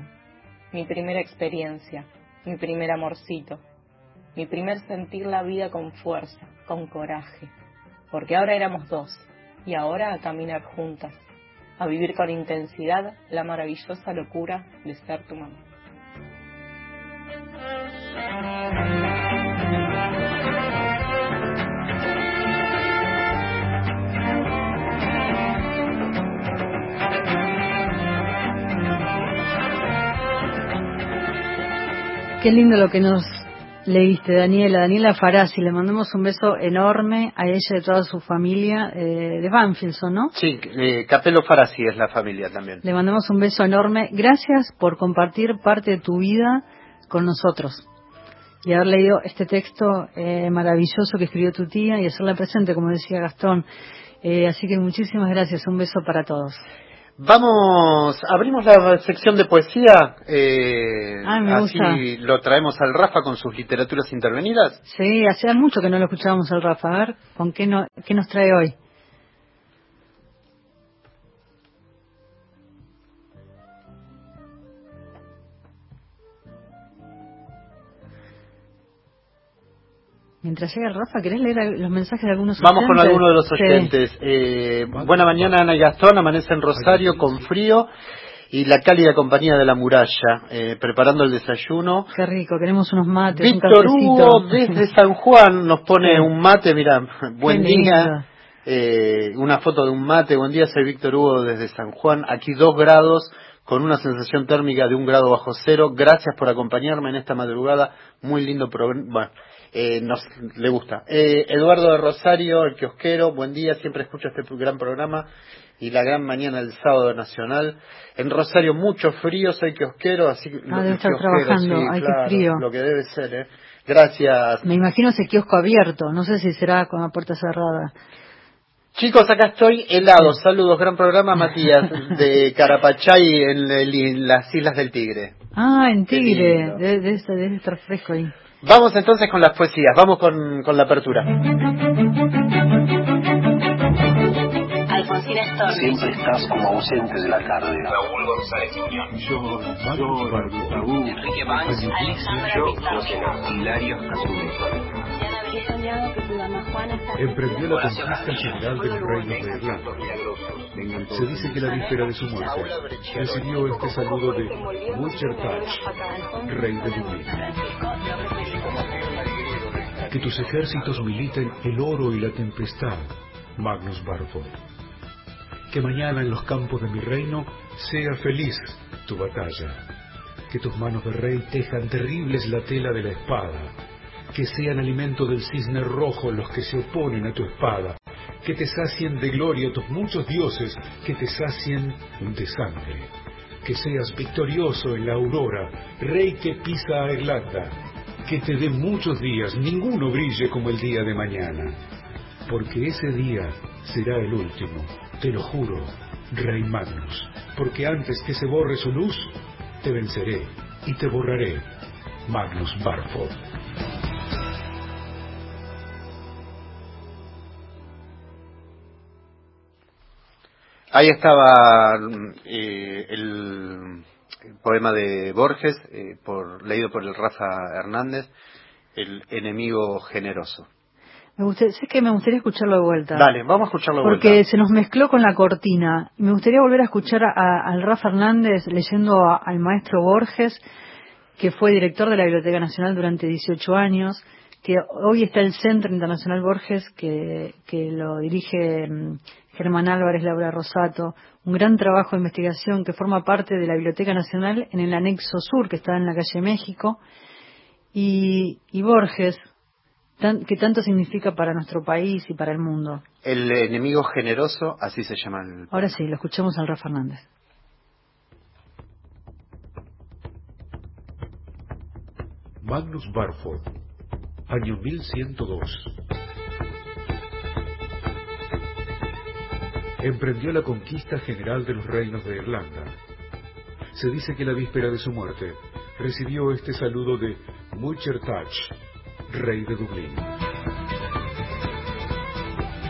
Mi primera experiencia, mi primer amorcito, mi primer sentir la vida con fuerza, con coraje. Porque ahora éramos dos, y ahora a caminar juntas, a vivir con intensidad la maravillosa locura de ser tu mamá. Qué lindo lo que nos leíste, Daniela. Daniela Farasi, le mandamos un beso enorme a ella y a toda su familia eh, de Banfield, ¿son, ¿no? Sí, eh, Capello Farasi es la familia también. Le mandamos un beso enorme. Gracias por compartir parte de tu vida con nosotros y haber leído este texto eh, maravilloso que escribió tu tía y hacerla presente, como decía Gastón. Eh, así que muchísimas gracias. Un beso para todos. Vamos, abrimos la sección de poesía. Eh, me así gusta. lo traemos al Rafa con sus literaturas intervenidas. Sí, hacía mucho que no lo escuchábamos al Rafa. A ver, ¿con qué, no, qué nos trae hoy? Mientras llega Rafa, ¿querés leer los mensajes de algunos Vamos con oyentes? algunos de los Sí. oyentes. Eh, buena mañana, Ana y Gastón. Amanece en Rosario con frío y la cálida compañía de la muralla, eh, preparando el desayuno. Qué rico, queremos unos mates, un Víctor cafecito. Hugo desde San Juan nos pone Sí. un mate, mira, buen Qué día. Eh, una foto de un mate, buen día, soy Víctor Hugo desde San Juan, aquí dos grados, con una sensación térmica de un grado bajo cero. Gracias por acompañarme en esta madrugada, muy lindo programa. Bueno, eh, nos, le gusta. Eh, Eduardo de Rosario, el kiosquero, buen día, siempre escucho este gran programa y la gran mañana del sábado nacional. En Rosario mucho frío, soy kiosquero, así que... Ah, debe estar trabajando. sí, Ay, qué claro, frío. Lo que debe ser, ¿eh? Gracias. Me imagino ese kiosco abierto, no sé si será con la puerta cerrada. Chicos, acá estoy helado. Saludos, gran programa, (laughs) Matías, de Carapachay en, las Islas del Tigre. Ah, en Tigre, debe, debe estar fresco ahí. Vamos entonces con las poesías, vamos con, con la apertura. Alfonsina Storni. Siempre estás como ausente de la tarde. Raúl González Muñoz. Yo, yo, Enrique Banks. Alexandra yo, nada. Hilario. Emprendió la conquista general de los reinos de Irlanda. Se dice que la víspera de su muerte recibió este saludo de Touch, rey de Dublín. Que tus ejércitos militen el oro y la tempestad, Magnus Barford. Que mañana en los campos de mi reino sea feliz tu batalla. Que tus manos de rey tejan terribles la tela de la espada. Que sean alimento del cisne rojo los que se oponen a tu espada. Que te sacien de gloria tus muchos dioses, que te sacien de sangre. Que seas victorioso en la aurora, rey que pisa a Irlanda. Que te dé muchos días, ninguno brille como el día de mañana. Porque ese día será el último, te lo juro, Rey Magnus. Porque antes que se borre su luz, te venceré y te borraré, Magnus Barford. Ahí estaba eh, el, poema de Borges, eh, por, leído por el Rafa Hernández, El enemigo generoso. Me gustaría, sé que me gustaría escucharlo de vuelta. Dale, vamos a escucharlo de Porque vuelta. se nos mezcló con la cortina. Me gustaría volver a escuchar a- al Rafa Hernández leyendo a- al maestro Borges, que fue director de la Biblioteca Nacional durante 18 años, que hoy está el Centro Internacional Borges, que, que lo dirige mm, Germán Álvarez, Laura Rosato, un gran trabajo de investigación que forma parte de la Biblioteca Nacional en el anexo sur, que está en la calle México, y, y Borges, tan- que tanto significa para nuestro país y para el mundo. El enemigo generoso, así se llama el... Ahora sí, lo escuchamos al Rafa Hernández. Magnus Barford, año 1102. Emprendió la conquista general de los reinos de Irlanda. Se dice que la víspera de su muerte recibió este saludo de Touch, rey de Dublín.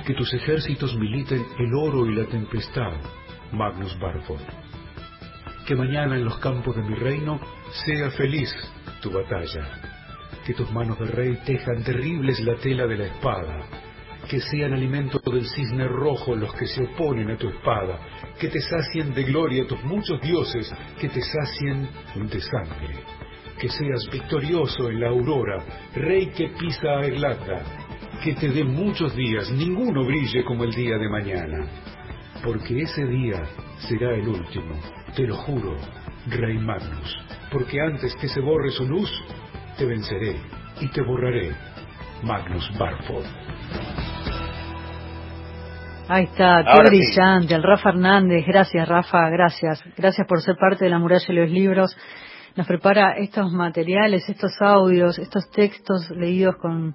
Que tus ejércitos militen el oro y la tempestad, Magnus Barford. Que mañana en los campos de mi reino sea feliz tu batalla. Que tus manos de rey tejan terribles la tela de la espada. Que sean alimento del cisne rojo los que se oponen a tu espada. Que te sacien de gloria tus muchos dioses, que te sacien de sangre. Que seas victorioso en la aurora, rey que pisa a Irlanda. Que te dé muchos días, ninguno brille como el día de mañana. Porque ese día será el último, te lo juro, Rey Magnus. Porque antes que se borre su luz, te venceré y te borraré, Magnus Barford. Ahí está, qué Ahora sí. brillante, el Rafa Hernández, gracias Rafa, gracias, gracias por ser parte de la muralla de los libros, nos prepara estos materiales, estos audios, estos textos leídos con,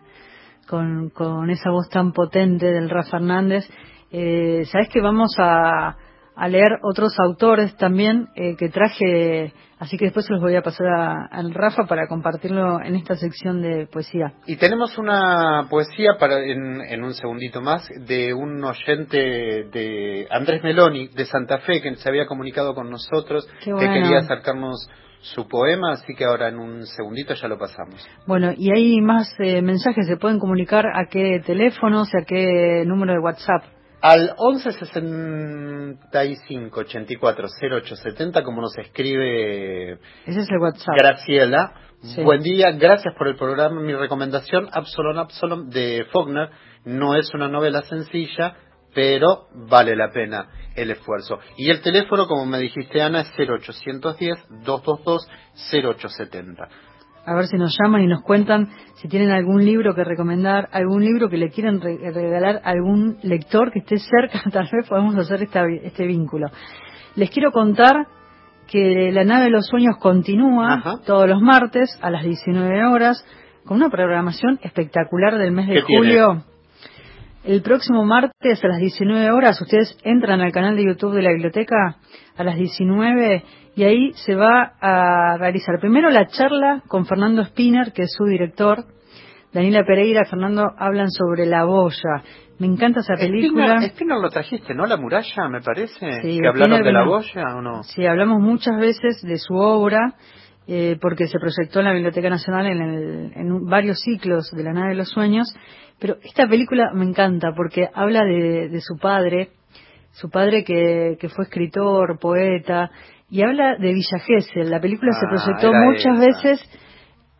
con, con esa voz tan potente del Rafa Hernández. Eh, Sabes que vamos a, a leer otros autores también eh, que traje, así que después se los voy a pasar a, a, Rafa para compartirlo en esta sección de poesía. Y tenemos una poesía para en, en un segundito más de un oyente de Andrés Meloni de Santa Fe que se había comunicado con nosotros, bueno. que quería acercarnos su poema, así que ahora en un segundito ya lo pasamos. Bueno, y hay más eh, mensajes, se pueden comunicar a qué teléfonos, a qué número de WhatsApp. Al 11 65 84 0870, como nos escribe Ese es el WhatsApp. Graciela. Sí. Buen día, gracias por el programa. Mi recomendación, Absalom Absalom, de Faulkner, no es una novela sencilla, pero vale la pena el esfuerzo. Y el teléfono, como me dijiste Ana, es 0810-222-0870. A ver si nos llaman y nos cuentan si tienen algún libro que recomendar, algún libro que le quieren re regalar a algún lector que esté cerca, (laughs) tal vez podemos hacer esta, este vínculo. Les quiero contar que La nave de los sueños continúa Ajá. todos los martes a las 19 horas con una programación espectacular del mes de ¿Qué julio. tiene? El próximo martes a las 19 horas ustedes entran al canal de YouTube de la biblioteca a las 19 y ahí se va a realizar primero la charla con Fernando Spinner, que es su director. Daniela Pereira Fernando hablan sobre La Boya. Me encanta esa película. Spinner, Spinner lo trajiste, ¿no? La muralla, me parece. Sí, que hablaron Spinner de la boya o no. Sí, hablamos muchas veces de su obra, eh, porque se proyectó en la Biblioteca Nacional en, el- en un- varios ciclos de La nave de los sueños, pero esta película me encanta porque habla de, de su padre, su padre que, que fue escritor, poeta, y habla de Villa Gesell. La película se Ah, proyectó muchas esa. veces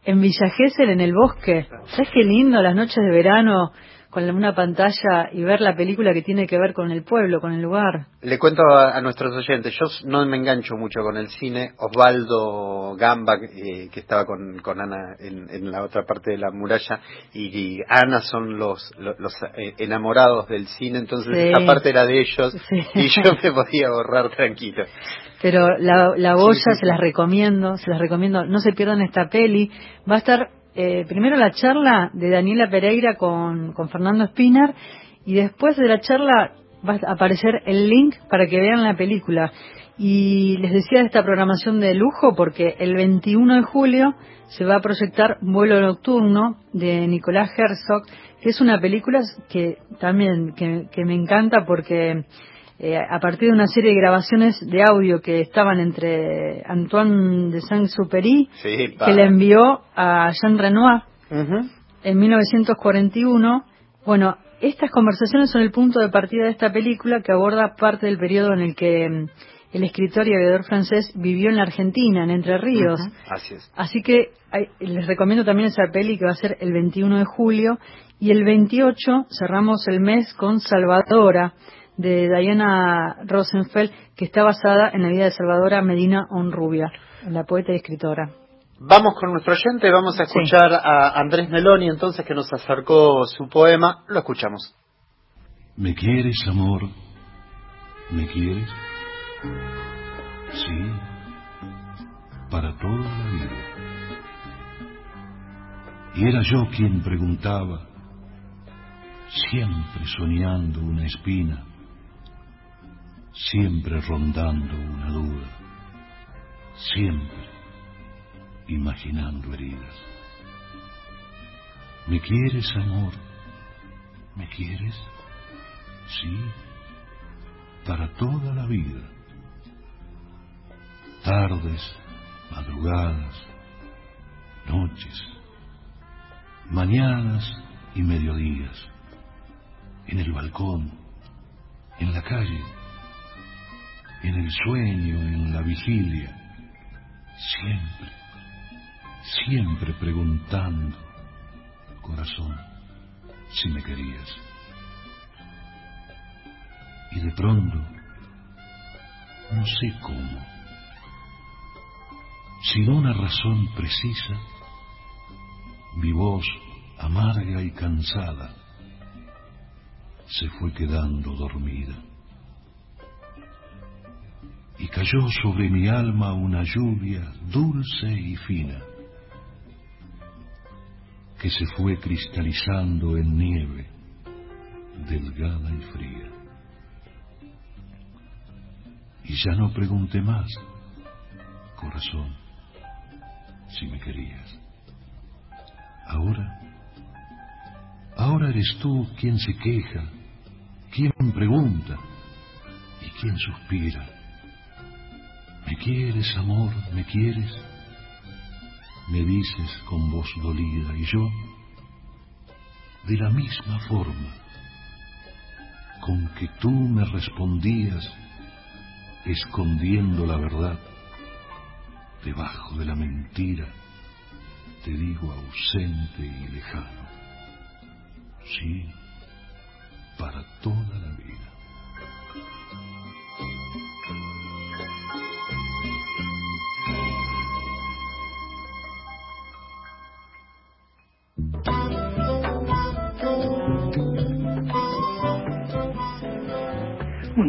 en Villa Gesell, en el bosque. ¿Sabes qué lindo las noches de verano con una pantalla y ver la película que tiene que ver con el pueblo, con el lugar? Le cuento a, a nuestros oyentes, yo no me engancho mucho con el cine. Osvaldo Gamba, eh, que estaba con, con Ana en, en la otra parte de la muralla, y, y Ana son los, los, los, eh, enamorados del cine, entonces Sí. esa parte era de ellos Sí. y yo (laughs) me podía ahorrar tranquilo. Pero la, la Boya Sí, se las recomiendo, se las recomiendo. No se pierdan esta peli. Va a estar eh, primero la charla de Daniela Pereira con, con Fernando Spinner y después de la charla va a aparecer el link para que vean la película. Y les decía de esta programación de lujo porque el 21 de julio se va a proyectar Vuelo Nocturno de Nicolás Herzog, que es una película que también que, que me encanta porque eh, a partir de una serie de grabaciones de audio que estaban entre Antoine de Saint-Exupéry, Sí, que le envió a Jean Renoir Ujú. en 1941. Bueno, estas conversaciones son el punto de partida de esta película que aborda parte del periodo en el que mm, el escritor y aviador francés vivió en la Argentina, en Entre Ríos. Así es. Así que hay- les recomiendo también esa peli que va a ser el 21 de julio y el 28 cerramos el mes con Salvadora de Diana Rosenfeld que está basada en la vida de Salvadora Medina Onrubia, la poeta y escritora. Vamos con nuestro oyente, vamos a Sí. escuchar a Andrés Meloni entonces que nos acercó su poema, lo escuchamos. ¿Me quieres, amor? ¿Me quieres? Sí, para toda la vida. Y era yo quien preguntaba, siempre soñando una espina, siempre rondando una duda, siempre imaginando heridas. ¿Me quieres, amor? ¿Me quieres? Sí, para toda la vida. Tardes, madrugadas, noches, mañanas y mediodías, en el balcón, en la calle, en el sueño, en la vigilia, siempre, siempre preguntando, corazón, si me querías. Y de pronto, no sé cómo, sin una razón precisa, mi voz amarga y cansada se fue quedando dormida. Y cayó sobre mi alma una lluvia dulce y fina que se fue cristalizando en nieve delgada y fría. Y ya no pregunté más, corazón, si me querías. Ahora, ahora eres tú quien se queja, quien pregunta y quien suspira. ¿Me quieres, amor? ¿Me quieres? Me dices con voz dolida y yo, de la misma forma con que tú me respondías, escondiendo la verdad, debajo de la mentira, te digo ausente y lejano. Sí, para toda la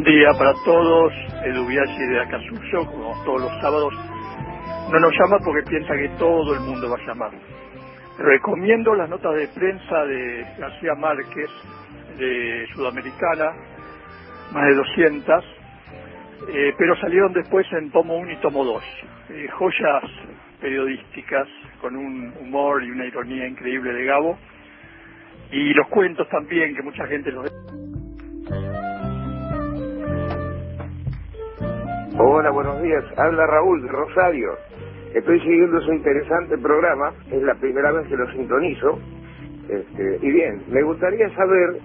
día para todos, Edu Biaggi de Acasuso, como todos los sábados, no nos llama porque piensa que todo el mundo va a llamar. Recomiendo las notas de prensa de García Márquez, de Sudamericana, más de 200, eh, pero salieron después en tomo 1 y tomo 2. Eh, joyas periodísticas con un humor y una ironía increíble de Gabo. Y los cuentos también, que mucha gente los... Hola, buenos días. Habla Raúl de Rosario. Estoy siguiendo su interesante programa. Es la primera vez que lo sintonizo. Este, y bien, me gustaría saber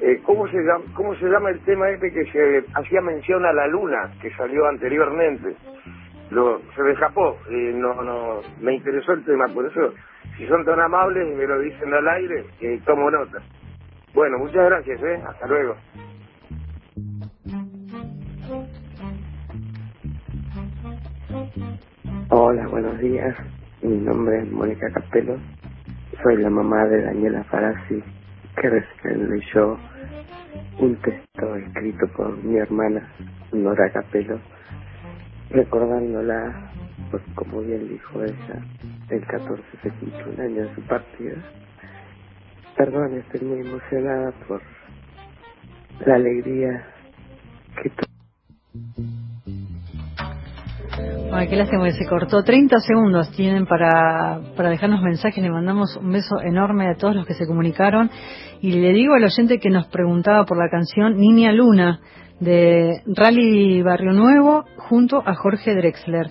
eh, cómo se llama cómo se llama el tema este que se hacía mención a la luna que salió anteriormente. Lo, se me escapó. y no, no, me interesó el tema. Por eso, si son tan amables y me lo dicen al aire, eh, tomo nota. Bueno, muchas gracias. ¿eh? Hasta luego. Hola, buenos días. Mi nombre es Mónica Capelo. Soy la mamá de Daniela Farasi, que recién leyó un texto escrito por mi hermana Nora Capelo, recordándola, pues como bien dijo ella, el 14 se cumple un año de su partida. Perdón, estoy muy emocionada por la alegría que Ay, qué lástima que se cortó. 30 segundos tienen para, para dejarnos mensajes. Le mandamos un beso enorme a todos los que se comunicaron. Y le digo al oyente que nos preguntaba por la canción Niña Luna de Rally Barrio Nuevo junto a Jorge Drexler.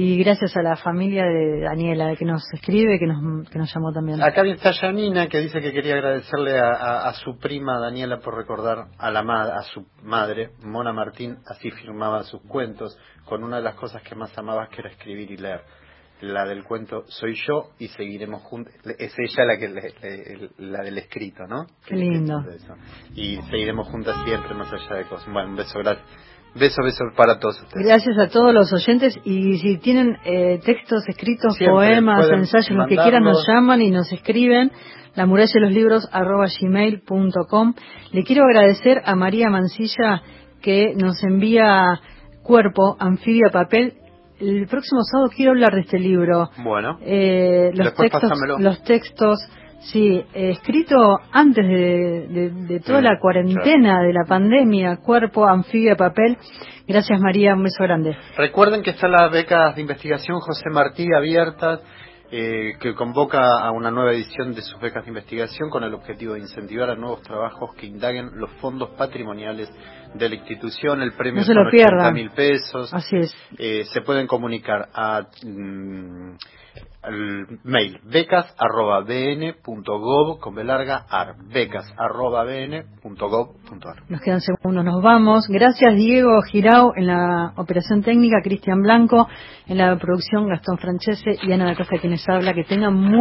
Y gracias a la familia de Daniela que nos escribe, que nos, que nos llamó también. Acá está Janina que dice que quería agradecerle a, a, a su prima Daniela por recordar a, la a su madre, Mona Martín, así firmaba sus cuentos, con una de las cosas que más amaba que era escribir y leer. La del cuento soy yo y seguiremos juntos. Es ella la que le, le, la del escrito, ¿no? Qué lindo. Y seguiremos juntas siempre más allá de cosas. Bueno, un beso gracias. Beso, beso para todos ustedes. Gracias a todos los oyentes y si tienen eh, textos escritos, Siempre poemas, ensayos, lo que quieran, nos llaman y nos escriben. La muralla de los libros arroba gmail.com. Le quiero agradecer a María Mancilla que nos envía cuerpo, anfibia, papel. El próximo sábado quiero hablar de este libro. Bueno. Eh, los textos, los textos, sí, eh, escrito antes de, de- de toda la cuarentena, de la pandemia, cuerpo, anfibia, papel. Gracias María, un beso grande. Recuerden que están las becas de investigación José Martí abiertas, eh, que convoca a una nueva edición de sus becas de investigación con el objetivo de incentivar a nuevos trabajos que indaguen los fondos patrimoniales de la institución. El premio No se lo mil pesos. Así es. Eh, se pueden comunicar a mm, al mail becas arroba bn gov con B larga ar becas arroba bn gov ar. Nos quedan segundos, nos vamos. Gracias Diego Girao en la operación técnica, Cristian Blanco en la producción, Gastón Francese y Ana da Costa quienes habla. Que tengan muy